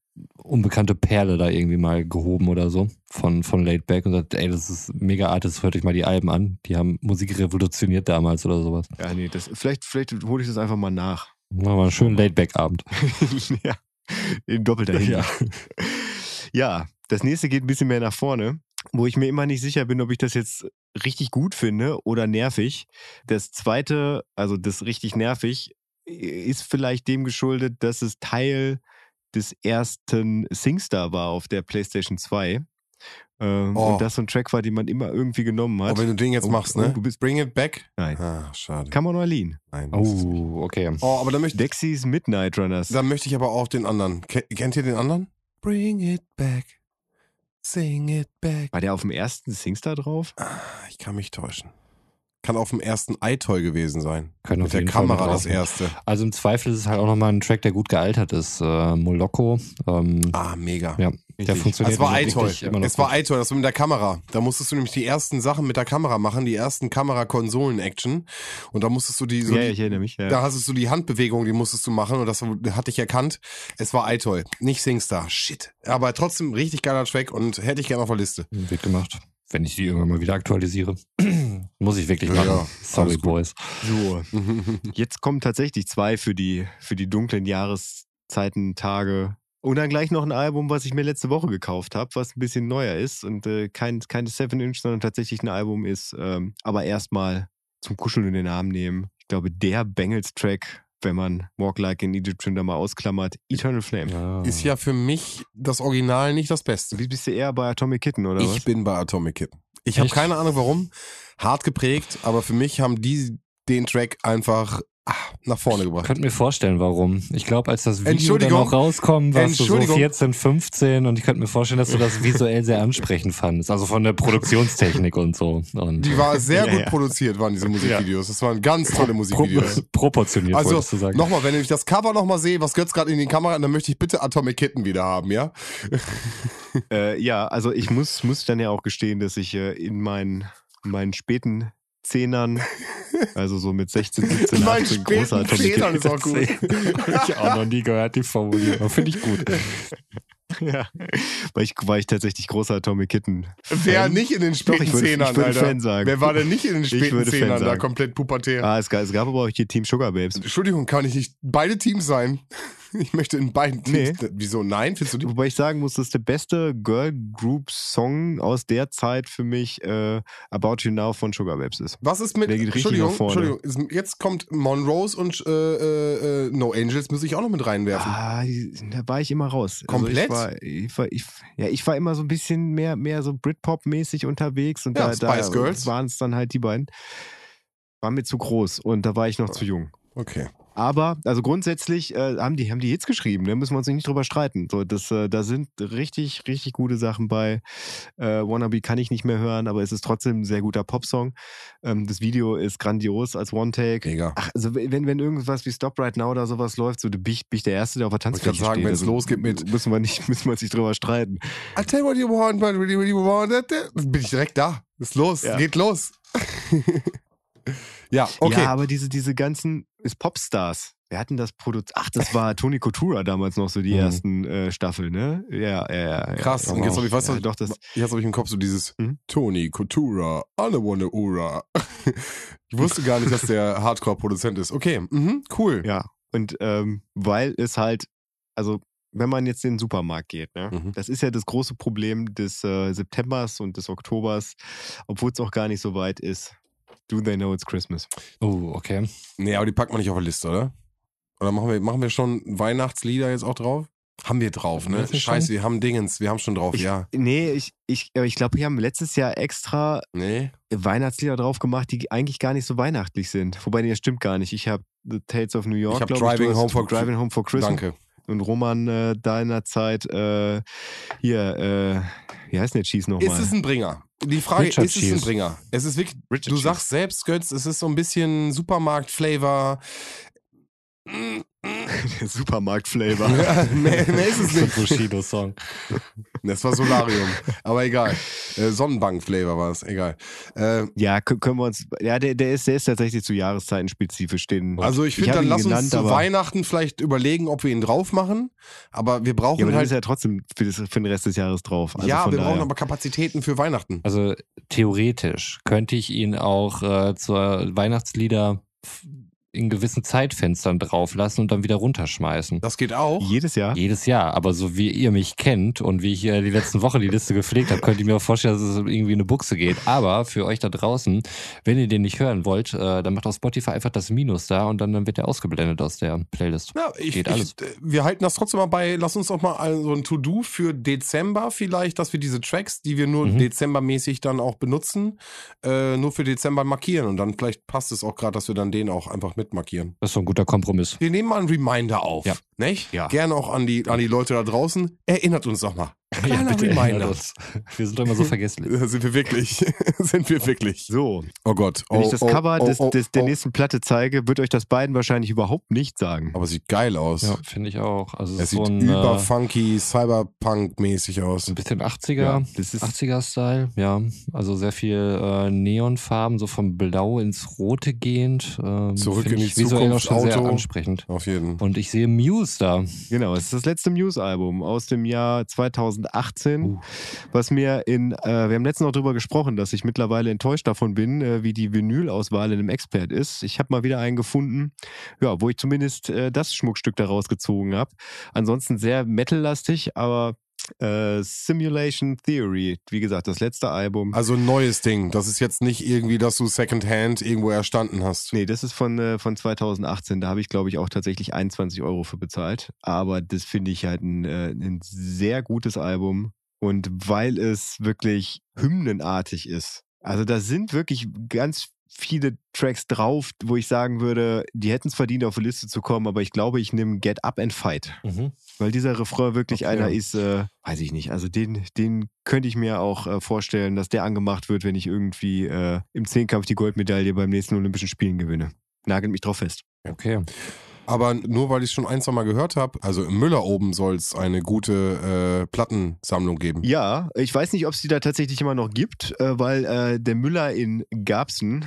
unbekannte Perle da irgendwie mal gehoben oder so von, von Laidback und sagt, ey, das ist mega Artist, hört euch mal die Alben an. Die haben Musik revolutioniert damals oder sowas.
Ja, nee, das, vielleicht, vielleicht hole ich das einfach mal nach.
Machen wir einen schönen Laidback-Abend.
ja, in doppelter Hinsicht.
Ja.
Ja, das nächste geht ein bisschen mehr nach vorne, wo ich mir immer nicht sicher bin, ob ich das jetzt richtig gut finde oder nervig. Das zweite, also das richtig nervig, ist vielleicht dem geschuldet, dass es Teil des ersten SingStar war auf der PlayStation 2. Ähm,
Oh.
Und das so ein Track war, den man immer irgendwie genommen hat.
Oh, wenn du den jetzt
Oh,
machst,
oh,
ne?
du bist-
Bring it back.
Nein.
Ah, schade.
Come on, Eileen.
Nein. das ist-
Oh, okay.
Oh, aber dann möchte,
Dexys Midnight Runners.
dann möchte ich aber auch den anderen. Ke- Kennt ihr den anderen? Bring it back. Sing it back.
War der auf dem ersten SingStar drauf?
Ah, Ich kann mich täuschen. Kann auf dem ersten iToy gewesen sein.
Können
Mit
auf
der
jeden Fall mit
Kamera das erste.
Also im Zweifel ist es halt auch nochmal ein Track, der gut gealtert ist. Äh, Moloko. Ähm,
Ah, mega.
ja, der funktioniert.
Es war iToy.
wirklich immer noch
Es war iToy, das war mit der Kamera. Da musstest du nämlich die ersten Sachen mit der Kamera machen, die ersten Kamera-Konsolen-Action. Und da musstest du die, so
ja,
die
ich erinnere mich. Ja.
da hast du die Handbewegung, die musstest du machen und das hatte ich erkannt. Es war iToy, nicht SingStar. Shit. Aber trotzdem richtig geiler Track und hätte ich gerne auf der Liste.
Wird gemacht. Wenn ich die irgendwann mal wieder aktualisiere. Muss ich wirklich machen.
ja,
Sorry. Boys.
So, jetzt kommen tatsächlich zwei für die, für die dunklen Jahreszeiten, Tage. Und dann gleich noch ein Album, was ich mir letzte Woche gekauft habe, was ein bisschen neuer ist und äh, kein, keine 7-Inch, sondern tatsächlich ein Album ist. Ähm, aber erstmal zum Kuscheln in den Arm nehmen. Ich glaube, der Bengals-Track, wenn man Walk Like an Egyptian da mal ausklammert, Eternal Flame.
Ja.
Ist ja für mich das Original nicht das Beste.
Wie bist du eher bei Atomic Kitten, oder
Ich
was?
bin bei Atomic Kitten. Ich habe keine Ahnung warum. Hart geprägt, aber für mich haben die den Track einfach ah, nach vorne
Ich
gebracht.
könnte mir vorstellen, warum. Ich glaube, als das Video dann auch rauskommt, warst du so
Entschuldigung.
14, 15 und ich könnte mir vorstellen, dass du das visuell sehr ansprechend fandest. Also von der Produktionstechnik und so. Und
Die war sehr
Ja,
gut
ja.
produziert, waren diese Musikvideos. Das waren ganz tolle
pro
Musikvideos.
proportioniert,
Also
wolltest du sagen.
nochmal, wenn ich das Cover nochmal sehe, was Götz gerade in die Kamera, dann möchte ich bitte Atomic Kitten wieder haben, ja?
Äh, ja, also ich muss, muss dann ja auch gestehen, dass ich äh, in meinen, in meinen späten Zehnern, also so mit 16, 17,
In meinen
18,
späten
großer Atomic
Zehnern ist auch gut.
ich auch noch nie gehört, die Formulierung. Finde ich gut.
Ja, weil ich, war ich tatsächlich großer Atomic Kitten.
Wer nicht in den
Doch,
späten
ich würde,
Zehnern, Alter?
Fan sagen.
Wer war denn nicht in den späten Zehnern da komplett pubertär?
Ah, es gab, es gab aber auch hier Team Sugar Babes.
Entschuldigung, kann ich nicht beide Teams sein? Ich möchte in beiden Teams. Wieso? Nein? Findest du die?
Wobei ich sagen muss, dass der beste Girl Group Song aus der Zeit für mich äh, About You Now von Sugar Babes ist.
Was ist mit.
Der geht
Entschuldigung. Entschuldigung. ist- Jetzt kommt Monrose und äh, äh, äh, No Angels, muss ich auch noch mit reinwerfen.
Ah, da war ich immer raus.
Komplett?
Also ich, war, ich, war, ich, ja, ich war immer so ein bisschen mehr, mehr so Britpop-mäßig unterwegs und
Ja,
da, da
Girls.
waren es dann halt die beiden. War mir zu groß und da war ich noch zu jung.
Okay.
Aber, also grundsätzlich äh, haben, die, haben die Hits geschrieben, da müssen wir uns nicht drüber streiten. So, das, äh, da sind richtig, richtig gute Sachen bei. Äh, Wannabe kann ich nicht mehr hören, aber es ist trotzdem ein sehr guter Popsong. Ähm, das Video ist grandios als One-Take.
Mega.
Ach, also wenn, wenn irgendwas wie Stop Right Now oder sowas läuft, so du bist, bist der Erste, der auf der
Wollte ich grad
Tanzfläche
sagen,
steht.
wenn es
Also,
losgeht mit-
Müssen wir, nicht, müssen wir uns nicht drüber streiten.
I tell you what you want, but really, really want it. Bin ich direkt da. Ist los,
Ja.
geht los. ja, okay.
Ja, aber diese, diese ganzen ist Popstars. Wer hat denn das produziert? Ach, das war Tony Coutura damals noch so die
Mhm.
ersten äh, Staffeln, ne? Ja, ja, ja.
Krass.
Ja,
Und jetzt habe ich, weißt
ja, doch, das,
jetzt habe ich im Kopf so dieses
Mhm.
Tony Coutura, don't wanna ura. ich wusste gar nicht, dass der Hardcore-Produzent ist. Okay, mhm, cool.
ja. Und ähm, weil es halt, also wenn man jetzt in den Supermarkt geht, ne?
Mhm.
Das ist ja das große Problem des äh, Septembers und des Oktobers, obwohl es auch gar nicht so weit ist. Do they know it's Christmas?
Oh, okay.
Nee, aber die packt man nicht auf die Liste, oder? Oder machen wir, machen wir schon Weihnachtslieder jetzt auch drauf? Haben wir drauf, ne? Scheiße,
schon?
wir haben Dingens, wir haben schon drauf,
Ich,
ja.
Nee, ich, ich, aber ich glaube, wir haben letztes Jahr extra
Nee?
Weihnachtslieder drauf gemacht, die eigentlich gar nicht so weihnachtlich sind. Wobei, nee, das stimmt gar nicht. Ich habe The Tales of New York,
Ich hab
glaub
Driving
hast
Home for-
Driving Home for Christmas.
Danke.
Und Roman äh, deiner Zeit, äh, hier, äh, wie heißt denn der Cheese nochmal?
Ist es ein Bringer? Die Frage
Richard
ist es ein
Cheese.
Bringer? Es ist wirklich,
Richard
du
Cheese.
sagst selbst, Götz, es ist so ein bisschen Supermarkt-Flavor.
der Supermarkt-Flavor.
Ja, nee, nee, ist es nicht.
Bushido-Song.
Das war Solarium. Aber egal. Äh, Sonnenbank-Flavor war es, egal. Äh,
ja, kö- können wir uns, ja, der, der, ist, der ist tatsächlich zu Jahreszeiten spezifisch. Den,
also ich finde, dann lass uns
genannt,
zu
aber-
Weihnachten vielleicht überlegen, ob wir ihn drauf machen. Aber wir brauchen
Ja, aber
halt.
ist er trotzdem für, das, für den Rest des Jahres drauf. Also
ja,
von
wir brauchen
daher.
aber Kapazitäten für Weihnachten.
Also theoretisch könnte ich ihn auch äh, zur Weihnachtslieder in gewissen Zeitfenstern drauflassen und dann wieder runterschmeißen.
Das geht auch.
Jedes Jahr?
Jedes Jahr, aber so wie ihr mich kennt und wie ich äh, die letzten Wochen die Liste gepflegt habe, könnt ihr mir auch vorstellen, dass es irgendwie eine Buchse geht. Aber für euch da draußen, wenn ihr den nicht hören wollt, äh, dann macht auf Spotify einfach das Minus da und dann, dann wird der ausgeblendet aus der Playlist.
Ja, ich,
Geht
ich,
alles.
äh, wir halten das trotzdem mal bei. Lass uns doch mal so ein To-Do für Dezember vielleicht, dass wir diese Tracks, die wir nur
Mhm.
dezembermäßig dann auch benutzen, äh, nur für Dezember markieren. Und dann vielleicht passt es auch gerade, dass wir dann den auch einfach mitmarkieren.
Das ist so ein guter Kompromiss.
Wir nehmen mal einen Reminder auf.
Ja.
Nicht?
Ja.
Gerne auch an die, an die Leute da draußen. Erinnert uns doch mal. Kleiner
bitte
Reminder.
uns. Wir sind doch immer so vergesslich.
Sind wir wirklich. Sind wir wirklich.
So,
Oh Gott.
wenn
oh,
ich das
oh,
Cover
oh,
des,
oh,
des, der
oh.
nächsten Platte zeige, wird euch das beiden wahrscheinlich überhaupt nicht sagen.
Aber sieht geil aus.
Ja, finde ich auch. Also es
sieht
so ein,
über
äh,
funky, Cyberpunk-mäßig aus.
ein bisschen 80er,
Ja, das ist-
80er-Style, ja. Also sehr viel äh, Neonfarben, so vom Blau ins Rote gehend. Ähm,
Zurück in die
ich visuell auch
Zukunft,
schon sehr
Auto.
ansprechend.
Auf jeden.
Und ich sehe Muse da.
Genau, es ist das letzte Muse-Album aus dem Jahr 2018,
Uh.
was mir in, äh, wir haben letztens noch drüber gesprochen, dass ich mittlerweile enttäuscht davon bin, äh, wie die Vinyl-Auswahl in dem Expert ist. Ich habe mal wieder einen gefunden, ja, wo ich zumindest äh, das Schmuckstück da rausgezogen habe. Ansonsten sehr metal-lastig, aber äh, Simulation Theory, wie gesagt, das letzte Album.
Also ein neues Ding. Das ist jetzt nicht irgendwie, dass du Secondhand irgendwo erstanden hast.
Nee, das ist von, äh, von 2018. Da habe ich, glaube ich, auch tatsächlich 21 Euro für bezahlt. Aber das finde ich halt ein, äh, ein sehr gutes Album. Und weil es wirklich hymnenartig ist. Also da sind wirklich ganz viele Tracks drauf, wo ich sagen würde, die hätten es verdient, auf die Liste zu kommen, aber ich glaube, ich nehme Get Up and Fight. Weil dieser Refrain wirklich
Okay.
einer ist, äh, weiß ich nicht. Also den, den könnte ich mir auch äh, vorstellen, dass der angemacht wird, wenn ich irgendwie äh, im Zehnkampf die Goldmedaille beim nächsten Olympischen Spielen gewinne. Nagelt mich drauf fest.
Okay.
Aber nur weil ich es schon ein, zwei Mal gehört habe, also im Müller oben soll es eine gute äh, Plattensammlung geben.
Ja, ich weiß nicht, ob es die da tatsächlich immer noch gibt, äh, weil äh, der Müller in Garbsen,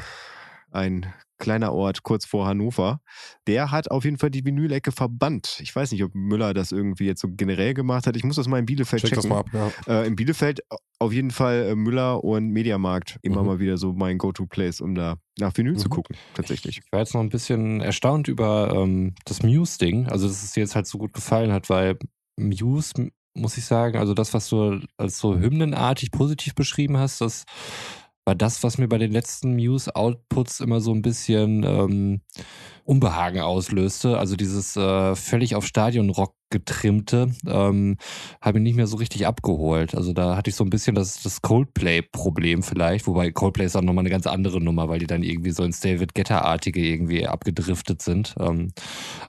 ein kleiner Ort kurz vor Hannover, der hat auf jeden Fall die Vinylecke verbannt. Ich weiß nicht, ob Müller das irgendwie jetzt so generell gemacht hat. Ich muss das mal in Bielefeld
Check
checken.
das mal ab. Ja.
Äh, in Bielefeld auf jeden Fall äh, Müller und Mediamarkt immer
Mhm.
mal wieder so mein Go-To-Place, um da nach Vinyl zu
Mhm.
gucken, tatsächlich.
Ich war jetzt noch ein bisschen erstaunt über ähm, das Muse-Ding. Also, dass es dir jetzt halt so gut gefallen hat, weil Muse, muss ich sagen, also das, was du als so hymnenartig positiv beschrieben hast, das war das, was mir bei den letzten Muse-Outputs immer so ein bisschen ähm, Unbehagen auslöste. Also dieses äh, völlig auf Stadionrock getrimmte, ähm, habe ich nicht mehr so richtig abgeholt. Also da hatte ich so ein bisschen das, das Coldplay-Problem vielleicht, wobei Coldplay ist auch nochmal eine ganz andere Nummer, weil die dann irgendwie so ins David Getter-artige irgendwie abgedriftet sind. Ähm,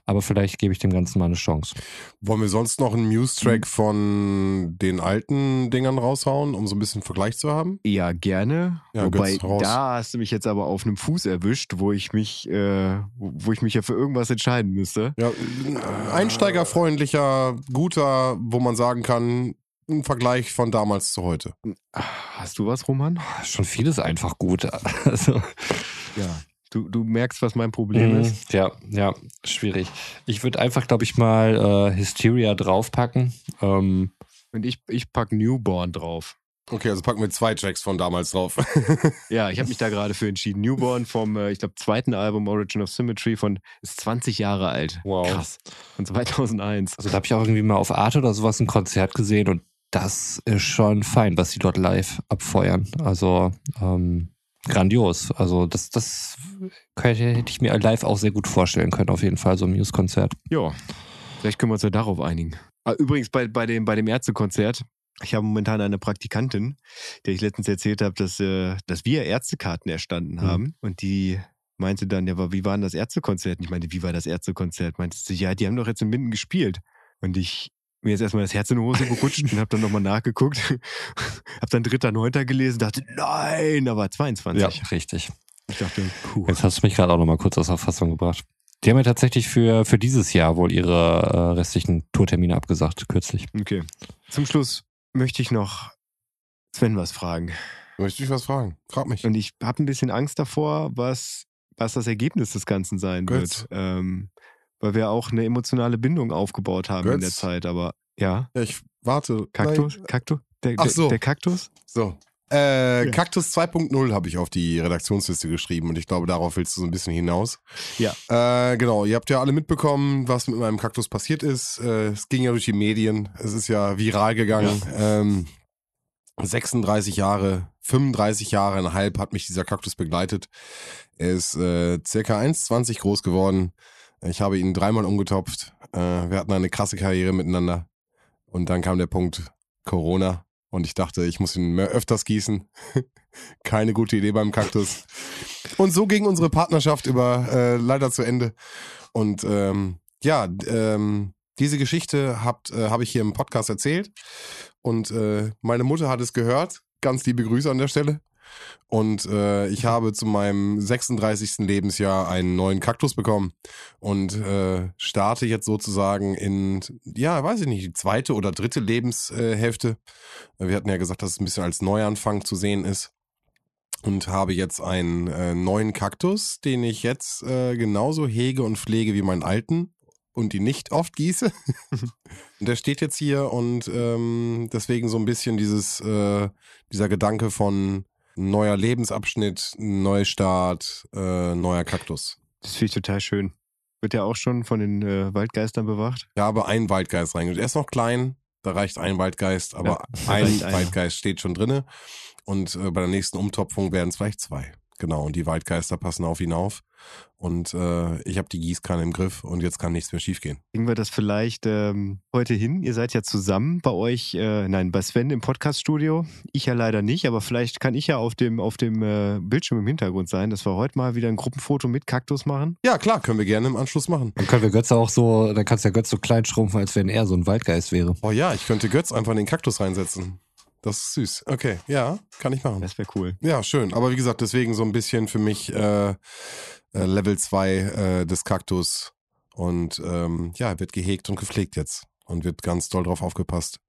aber vielleicht gebe ich dem Ganzen mal eine Chance.
Wollen wir sonst noch einen Muse-Track von den alten Dingern raushauen, um so ein bisschen Vergleich zu haben?
Ja, gerne.
Ja,
Wobei, da hast du mich jetzt aber auf einem Fuß erwischt, wo ich mich, äh, wo ich mich ja für irgendwas entscheiden müsste.
Ja, ein einsteigerfreundlicher, guter, wo man sagen kann, ein Vergleich von damals zu heute.
Hast du was, Roman?
Schon vieles einfach gut. Also,
Ja. Du, du merkst, was mein Problem
Mhm,
ist.
Ja, ja, schwierig. Ich würde einfach, glaube ich, mal äh, Hysteria draufpacken. Ähm,
Und ich, ich pack Newborn drauf.
Okay, also packen wir zwei Tracks von damals drauf.
Ja, ich habe mich da gerade für entschieden. Newborn vom, äh, ich glaube, zweiten Album Origin of Symmetry von, ist 20 Jahre alt.
Wow.
Krass. Von 2001.
also da habe ich auch irgendwie mal auf Arte oder sowas ein Konzert gesehen und das ist schon fein, was sie dort live abfeuern. Also ähm, grandios. Also das, das könnte, hätte ich mir live auch sehr gut vorstellen können, auf jeden Fall, so ein Muse-Konzert.
Ja, vielleicht können wir uns ja darauf einigen. Ah, Übrigens bei, bei dem, bei dem Ärztekonzert, ich habe momentan eine Praktikantin, der ich letztens erzählt habe, dass, äh, dass wir Ärztekarten erstanden haben. Und die meinte dann, ja, aber wie war denn das Ärztekonzert? Und ich meinte, wie war das Ärztekonzert? Meinte sie, ja, die haben doch jetzt in Minden gespielt. Und ich mir jetzt erstmal das Herz in die Hose gerutscht und habe dann nochmal nachgeguckt. habe dann dritter, neunter gelesen, dachte, nein, aber 22.
richtig.
Ich dachte, puh.
Jetzt hast du mich gerade auch nochmal kurz aus der Fassung gebracht. Die haben ja tatsächlich für, für dieses Jahr wohl ihre äh, restlichen Tourtermine abgesagt, kürzlich.
Okay. Zum Schluss möchte ich noch Sven was fragen.
Möchte ich was fragen? Frag mich.
Und ich habe ein bisschen Angst davor, was, was das Ergebnis des Ganzen sein
Götz.
wird. Ähm, weil wir auch eine emotionale Bindung aufgebaut haben in der
Götz.
Zeit. Aber ja,
Ja, ich warte.
Kaktus?
Nein.
Kaktus? Der,
Ach so.
der Kaktus?
So. Äh,
Ja.
Kaktus 2.0 habe ich auf die Redaktionsliste geschrieben und ich glaube, darauf willst du so ein bisschen hinaus.
Ja.
Äh, genau, ihr habt ja alle mitbekommen, was mit meinem Kaktus passiert ist. Äh, es ging ja durch die Medien, es ist ja viral gegangen. Ähm, 36 Jahre, 35 Jahre und halb hat mich dieser Kaktus begleitet. Er ist äh, circa 1,20 groß geworden. Ich habe ihn dreimal umgetopft. Äh, wir hatten eine krasse Karriere miteinander. Und dann kam der Punkt Corona. Und ich dachte, ich muss ihn mehr öfters gießen. Keine gute Idee beim Kaktus. Und so ging unsere Partnerschaft über äh, leider zu Ende. Und ähm, ja, ähm, diese Geschichte habt äh, habe ich hier im Podcast erzählt. Und äh, meine Mutter hat es gehört. Ganz liebe Grüße an der Stelle. Und äh, ich habe zu meinem 36. Lebensjahr einen neuen Kaktus bekommen und äh, starte jetzt sozusagen in, ja, weiß ich nicht, die zweite oder dritte Lebenshälfte. Wir hatten ja gesagt, dass es ein bisschen als Neuanfang zu sehen ist. Und habe jetzt einen äh, neuen Kaktus, den ich jetzt äh, genauso hege und pflege wie meinen alten und ihn nicht oft gieße. und der steht jetzt hier und ähm, deswegen so ein bisschen dieses, äh, dieser Gedanke von neuer Lebensabschnitt, Neustart, äh, neuer Kaktus.
Das finde ich total schön. Wird ja auch schon von den äh, Waldgeistern bewacht.
Ich habe einen Waldgeist reingeschickt. Er ist noch klein, da reicht ein Waldgeist, aber
Ja,
ein
einer.
Waldgeist steht schon drinne. Und äh, bei der nächsten Umtopfung werden es vielleicht zwei. Genau, und die Waldgeister passen auf ihn auf. Und äh, ich habe die Gießkanne im Griff und jetzt kann nichts mehr schiefgehen.
Kriegen wir das vielleicht ähm, heute hin? Ihr seid ja zusammen bei euch, äh, nein, bei Sven im Podcaststudio. Ich ja leider nicht, aber vielleicht kann ich ja auf dem, auf dem äh, Bildschirm im Hintergrund sein, dass wir heute mal wieder ein Gruppenfoto mit Kaktus machen.
Ja, klar, können wir gerne im Anschluss machen.
Dann können wir Götze auch so, dann kannst du ja Götz so klein schrumpfen, als wenn er so ein Waldgeist wäre.
Oh ja, ich könnte Götz einfach in den Kaktus reinsetzen. Das ist süß. Okay, ja, kann ich machen.
Das wäre cool.
Ja, schön. Aber wie gesagt, deswegen so ein bisschen für mich äh, äh, Level 2 äh, des Kaktus. Und ähm, ja, wird gehegt und gepflegt jetzt. Und wird ganz doll drauf aufgepasst.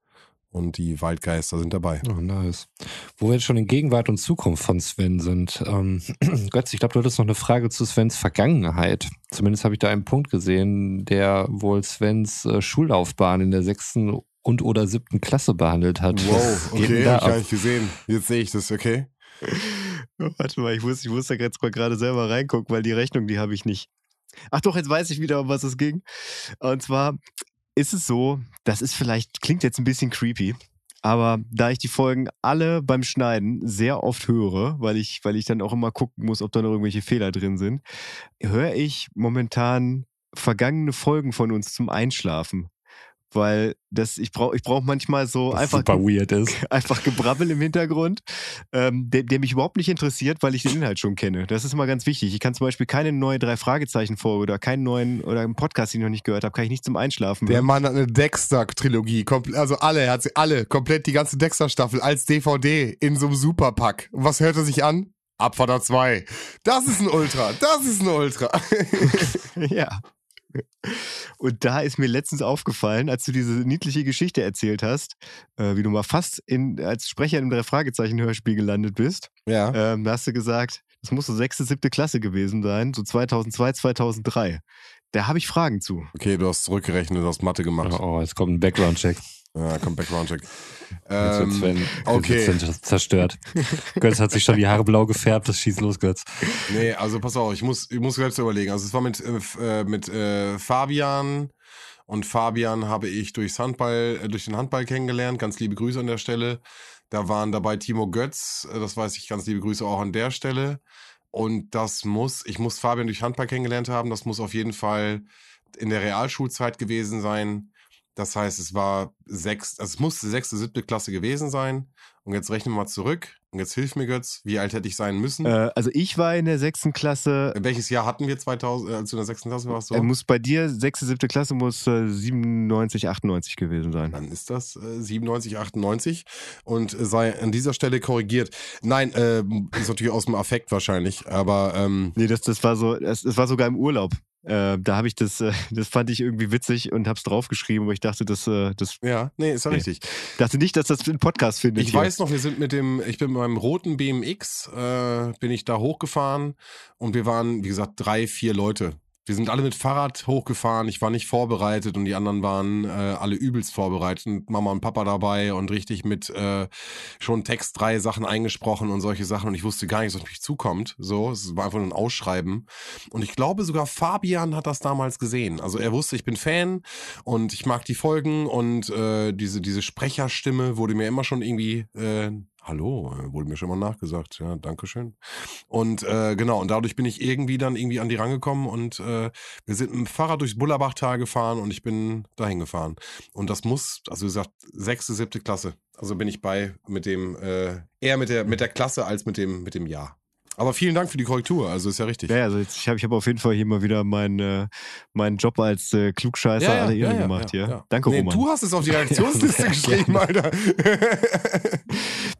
Und die Waldgeister sind dabei.
Oh, nice. Wo wir jetzt schon in Gegenwart und Zukunft von Sven sind. Ähm, Götz, ich glaube, du hattest noch eine Frage zu Svens Vergangenheit. Zumindest habe ich da einen Punkt gesehen, der wohl Svens äh, Schullaufbahn in der sechsten und oder siebten Klasse behandelt hat. Denn
okay, hab ich gar nicht gesehen. Jetzt sehe ich das, okay?
Warte mal, ich muss, ich muss da jetzt mal gerade selber reingucken, weil die Rechnung, die habe ich nicht. Ach doch, jetzt weiß ich wieder, um was es ging. Und zwar ist es so, das ist vielleicht, klingt jetzt ein bisschen creepy, aber da ich die Folgen alle beim Schneiden sehr oft höre, weil ich, weil ich dann auch immer gucken muss, ob da noch irgendwelche Fehler drin sind, höre ich momentan vergangene Folgen von uns zum Einschlafen. Weil das, ich brauche ich brauch manchmal so
Was
einfach,
super weird ist.
einfach Gebrabbel im Hintergrund, ähm, der, der mich überhaupt nicht interessiert, weil ich den Inhalt schon kenne. Das ist immer ganz wichtig. Ich kann zum Beispiel keine neue drei Fragezeichen vor oder keinen neuen oder einen Podcast, den ich noch nicht gehört habe, kann ich nicht zum Einschlafen.
Der
hören.
Mann hat eine Dexter-Trilogie, also alle, er hat sie alle, komplett die ganze Dexter-Staffel als DVD in so einem Superpack. Und was hört er sich an? Abfahrer 2. Das ist ein Ultra, das ist ein Ultra.
ja. Und da ist mir letztens aufgefallen, als du diese niedliche Geschichte erzählt hast, äh, wie du mal fast in, als Sprecher im Drei-Fragezeichen-Hörspiel gelandet bist.
Ja.
Ähm, da hast du gesagt, das muss so sechste, siebte Klasse gewesen sein, so 2002, 2003. Da habe ich Fragen zu.
Okay, du hast zurückgerechnet, du hast Mathe gemacht.
Oh, jetzt kommt ein Background-Check.
Ja, kommt Background-Check.
Jetzt wird
Ähm,
Sven,
okay.
Sven zerstört. Götz hat sich schon die Haare blau gefärbt, das schießt los, Götz.
Nee, also pass auf, ich muss, ich muss selbst überlegen. Also es war mit, äh, äh, mit äh, Fabian und Fabian habe ich durchs Handball, äh, durch den Handball kennengelernt. Ganz liebe Grüße an der Stelle. Da waren dabei Timo Götz, äh, das weiß ich, ganz liebe Grüße auch an der Stelle. Und das muss, ich muss Fabian durch Handball kennengelernt haben. Das muss auf jeden Fall in der Realschulzeit gewesen sein. Das heißt, es war sechs, also es musste sechste, siebte Klasse gewesen sein. Und jetzt rechnen wir mal zurück. Und jetzt hilf mir Götz, wie alt hätte ich sein müssen?
Äh, also ich war in der sechsten Klasse,
Welches Jahr hatten wir 2000, äh, als du in der sechsten Klasse warst? So?
äh, muss bei dir, sechste, siebte Klasse muss äh, 97, 98 gewesen sein.
Dann ist das äh, 97, 98 und äh, sei an dieser Stelle korrigiert. Nein, äh, ist natürlich aus dem Affekt wahrscheinlich, aber ähm,
Nee, das, das war so, das war sogar im Urlaub. Äh, da habe ich das, äh, das fand ich irgendwie witzig und hab's draufgeschrieben, aber ich dachte, das, äh, das
ja, nee, ist ja
Nee.
richtig.
dachte nicht, dass das einen Podcast findet.
Ich
hier.
weiß noch, wir sind mit dem, ich bin mit meinem roten BMX, äh, bin ich da hochgefahren und wir waren, wie gesagt, drei, vier Leute. Wir sind alle mit Fahrrad hochgefahren. Ich war nicht vorbereitet und die anderen waren äh, alle übelst vorbereitet. Und Mama und Papa dabei und richtig mit äh, schon Text drei Sachen eingesprochen und solche Sachen. Und ich wusste gar nicht, was auf mich zukommt. So, es war einfach nur ein Ausschreiben. Und ich glaube sogar Fabian hat das damals gesehen. Also er wusste, ich bin Fan und ich mag die Folgen und äh, diese, diese Sprecherstimme wurde mir immer schon irgendwie äh, Hallo, äh, wurde mir schon mal nachgesagt. Ja, danke schön. Und äh, genau, und dadurch bin ich irgendwie dann irgendwie an die rangekommen und äh, wir sind mit dem Fahrrad durchs Bullerbachtal gefahren und ich bin dahin gefahren. Und das muss, also wie gesagt, sechste, siebte Klasse. Also bin ich bei mit dem, äh, eher mit der, mit der Klasse als mit dem, mit dem Jahr. Aber vielen Dank für die Korrektur, also ist ja richtig.
Ja, also jetzt, ich habe ich hab auf jeden Fall hier mal wieder meinen, äh, meinen Job als äh, Klugscheißer aller Ehre gemacht hier. Danke,
nee,
Roman.
Du hast es auf die Reaktionsliste
Ja,
geschrieben, Alter.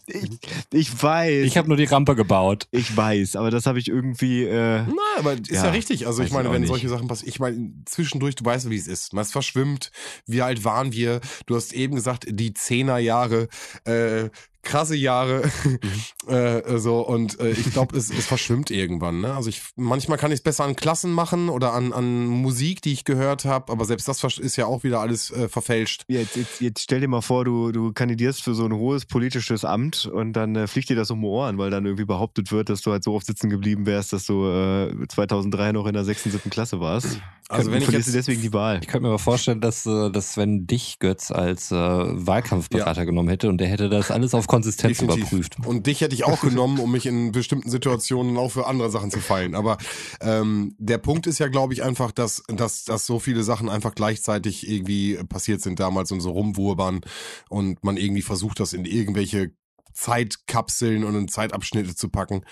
ich, ich weiß.
Ich habe nur die Rampe gebaut.
ich weiß, aber das habe ich irgendwie. Äh,
Nein, aber ist ja,
Ja,
richtig. Also ich meine, wenn
nicht.
solche Sachen passieren, ich meine, zwischendurch, du weißt, wie es ist. Man ist verschwimmt. Wie alt waren wir? Du hast eben gesagt, die Zehnerjahre, äh, krasse Jahre, äh, so und äh, ich glaube, es, es verschwimmt irgendwann. Ne? Also ich manchmal kann ich es besser an Klassen machen oder an, an Musik, die ich gehört habe, aber selbst das ist ja auch wieder alles äh, verfälscht.
Jetzt, jetzt, jetzt stell dir mal vor, du, du kandidierst für so ein hohes politisches Amt und dann äh, fliegt dir das um die Ohren, weil dann irgendwie behauptet wird, dass du halt so oft sitzen geblieben wärst, dass du äh, 2003 noch in der 6., 7. Klasse warst.
Also wenn ich jetzt
deswegen die Wahl.
Ich könnte mir aber vorstellen, dass, äh, dass Sven dich, Götz, als äh, Wahlkampfberater genommen hätte und der hätte das alles auf Konsistenz
Definitiv.
überprüft.
Und dich hätte ich auch genommen, um mich in bestimmten Situationen auch für andere Sachen zu feilen. Aber ähm, der Punkt ist ja, glaube ich, einfach, dass, dass, dass so viele Sachen einfach gleichzeitig irgendwie passiert sind damals und so rumwurbern und man irgendwie versucht, das in irgendwelche Zeitkapseln und in Zeitabschnitte zu packen.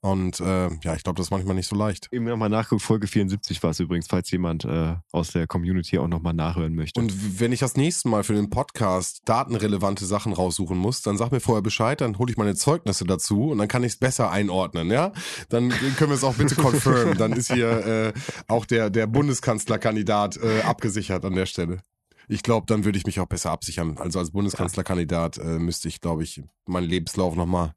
Und äh, ja, ich glaube, das ist manchmal nicht so leicht.
Eben nochmal nachguckt, Folge 74 war es übrigens, falls jemand äh, aus der Community auch nochmal nachhören möchte.
Und wenn ich das nächste Mal für den Podcast datenrelevante Sachen raussuchen muss, dann sag mir vorher Bescheid, dann hole ich meine Zeugnisse dazu und dann kann ich es besser einordnen, ja? Dann können wir es auch bitte confirmen. Dann ist hier äh, auch der, der Bundeskanzlerkandidat äh, abgesichert an der Stelle. Ich glaube, dann würde ich mich auch besser absichern. Also als Bundeskanzlerkandidat äh, müsste ich, glaube ich, meinen Lebenslauf nochmal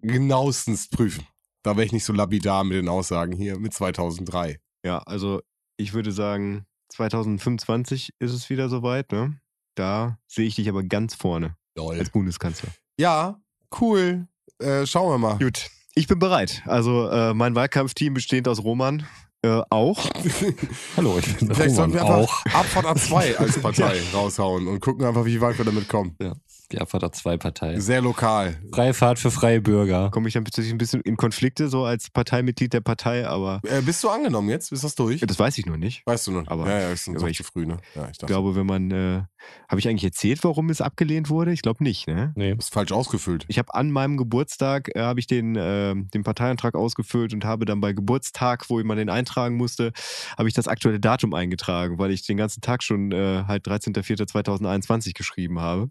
genauestens prüfen. Da wäre ich nicht so lapidar mit den Aussagen hier mit 2003.
ja, also ich würde sagen, 2025 ist es wieder soweit, ne? Da sehe ich dich aber ganz vorne als Bundeskanzler.
Ja, cool. Äh, schauen wir mal.
Gut, ich bin bereit. Also äh, mein Wahlkampfteam besteht aus Roman äh, auch.
Hallo, ich bin
Vielleicht sollten wir
auch.
einfach Abfahrt A2 als Partei raushauen und gucken einfach, wie weit wir damit kommen.
Ja. Die Abfahrt 2 Partei.
Sehr lokal.
Freie Fahrt für freie Bürger.
Komme ich dann plötzlich ein bisschen in Konflikte, so als Parteimitglied der Partei, aber
Äh, bist du angenommen jetzt? Ist das durch?
das weiß ich noch nicht.
Weißt du noch?
Aber-
ja, ja, ist
aber
noch
ich
zu früh, ne? Ja, ich
Ich glaube, wenn man, äh, habe ich eigentlich erzählt, warum es abgelehnt wurde? Ich glaube nicht, ne?
Nee.
du bist falsch ausgefüllt.
Ich habe an meinem Geburtstag äh, habe ich den, äh, den Parteiantrag ausgefüllt und habe dann bei Geburtstag, wo man den eintragen musste, habe ich das aktuelle Datum eingetragen, weil ich den ganzen Tag schon äh, halt 13.04.2021 geschrieben habe.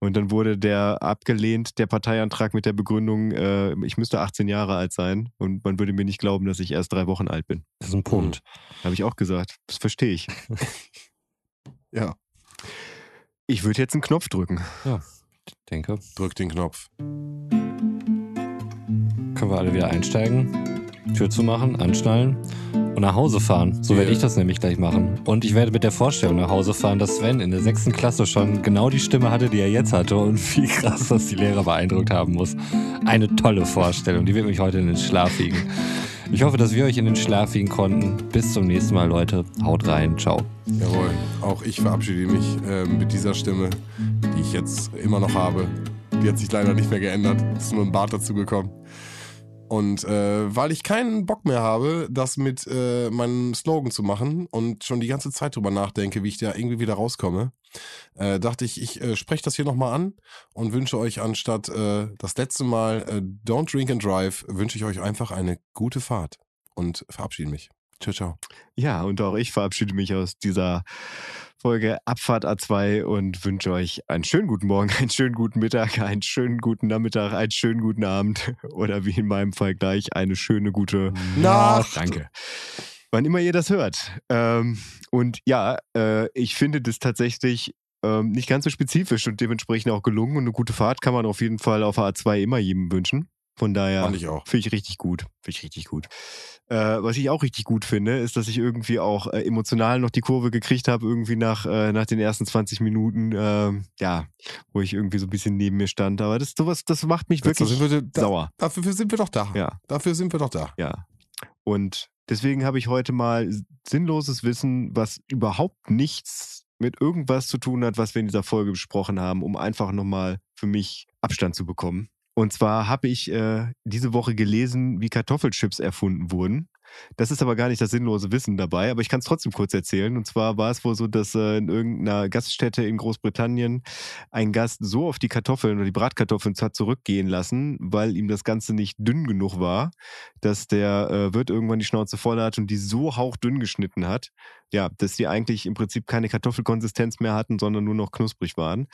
Und dann wurde der abgelehnt, der Parteiantrag mit der Begründung, äh, ich müsste 18 Jahre alt sein und man würde mir nicht glauben, dass ich erst drei Wochen alt bin.
Das ist ein Punkt.
Habe ich auch gesagt. Das verstehe ich.
Ja.
Ich würde jetzt einen Knopf drücken.
Ich denke.
Drück den Knopf.
Können wir alle wieder einsteigen, Tür zu machen, anschnallen und nach Hause fahren. So werde
Ja.
ich das nämlich gleich machen. Und ich werde mit der Vorstellung nach Hause fahren, dass Sven in der sechsten Klasse schon genau die Stimme hatte, die er jetzt hatte und wie krass das die Lehrer beeindruckt haben muss. Eine tolle Vorstellung, die wird mich heute in den Schlaf wiegen. Ich hoffe, dass wir euch in den Schlaf wiegen konnten. Bis zum nächsten Mal, Leute. Haut rein. Ciao.
Jawohl. Auch ich verabschiede mich äh, mit dieser Stimme, die ich jetzt immer noch habe. Die hat sich leider nicht mehr geändert. Ist nur ein Bart dazu gekommen. Und äh, weil ich keinen Bock mehr habe, das mit äh, meinem Slogan zu machen und schon die ganze Zeit drüber nachdenke, wie ich da irgendwie wieder rauskomme, äh, dachte ich, ich äh, spreche das hier nochmal an und wünsche euch anstatt äh, das letzte Mal äh, Don't Drink and Drive, wünsche ich euch einfach eine gute Fahrt und verabschiede mich. Ciao, ciao.
Ja, und auch ich verabschiede mich aus dieser Folge Abfahrt A2 und wünsche euch einen schönen guten Morgen, einen schönen guten Mittag, einen schönen guten Nachmittag, einen schönen guten Abend oder wie in meinem Fall gleich eine schöne gute
Nacht.
Danke. Wann immer ihr das hört. Ähm, und ja, äh, ich finde das tatsächlich ähm, nicht ganz so spezifisch und dementsprechend auch gelungen. Und eine gute Fahrt kann man auf jeden Fall auf A2 immer jedem wünschen. Von daher. Finde ich richtig gut. Finde ich richtig gut. Äh, was ich auch richtig gut finde, ist, dass ich irgendwie auch äh, emotional noch die Kurve gekriegt habe, irgendwie nach, äh, nach den ersten 20 Minuten, ähm, ja, wo ich irgendwie so ein bisschen neben mir stand. Aber das, sowas, das macht mich
Jetzt
wirklich
wir da,
sauer.
Dafür sind wir doch da.
Ja.
Dafür sind wir doch da.
Ja. Und deswegen habe ich heute mal sinnloses Wissen, was überhaupt nichts mit irgendwas zu tun hat, was wir in dieser Folge besprochen haben, um einfach nochmal für mich Abstand zu bekommen. Und zwar habe ich äh, diese Woche gelesen, wie Kartoffelchips erfunden wurden. Das ist aber gar nicht das sinnlose Wissen dabei, aber ich kann es trotzdem kurz erzählen. Und zwar war es wohl so, dass äh, in irgendeiner Gaststätte in Großbritannien ein Gast so auf die Kartoffeln oder die Bratkartoffeln hat zurückgehen lassen, weil ihm das Ganze nicht dünn genug war, dass der äh, Wirt irgendwann die Schnauze voll hat und die so hauchdünn geschnitten hat, ja, dass die eigentlich im Prinzip keine Kartoffelkonsistenz mehr hatten, sondern nur noch knusprig waren.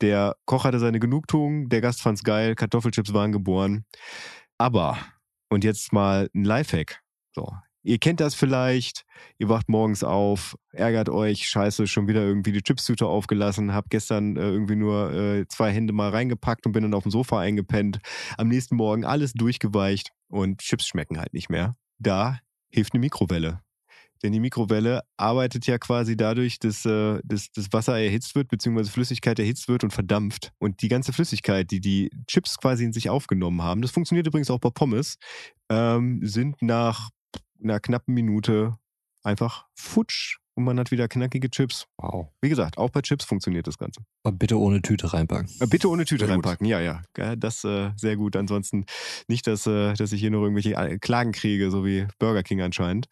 Der Koch hatte seine Genugtuung, der Gast fand's geil, Kartoffelchips waren geboren. Aber, und jetzt mal ein Lifehack. So. Ihr kennt das vielleicht, ihr wacht morgens auf, ärgert euch, scheiße, schon wieder irgendwie die Chipstüte aufgelassen, hab gestern äh, irgendwie nur äh, zwei Hände mal reingepackt und bin dann auf dem Sofa eingepennt. Am nächsten Morgen alles durchgeweicht und Chips schmecken halt nicht mehr. Da hilft eine Mikrowelle. Denn die Mikrowelle arbeitet ja quasi dadurch, dass, äh, dass das Wasser erhitzt wird, beziehungsweise Flüssigkeit erhitzt wird und verdampft. Und die ganze Flüssigkeit, die die Chips quasi in sich aufgenommen haben, das funktioniert übrigens auch bei Pommes, ähm, sind nach einer knappen Minute einfach futsch und man hat wieder knackige Chips.
Wow.
Wie gesagt, auch bei Chips funktioniert das Ganze.
Aber bitte ohne Tüte reinpacken.
Äh, Bitte ohne Tüte
Sehr gut.
reinpacken, ja, ja. Ja, Das äh, sehr gut. Ansonsten nicht, dass, äh, dass ich hier noch irgendwelche äh, Klagen kriege, so wie Burger King anscheinend.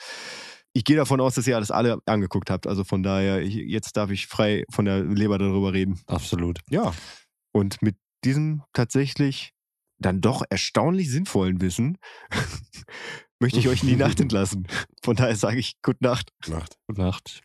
Ich gehe davon aus, dass ihr alles alle angeguckt habt. Also von daher, ich, jetzt darf ich frei von der Leber darüber reden.
Absolut.
Ja. Und mit diesem tatsächlich dann doch erstaunlich sinnvollen Wissen möchte ich euch in die Nacht entlassen. Von daher sage ich Gute Nacht.
Nacht.
Gute Nacht.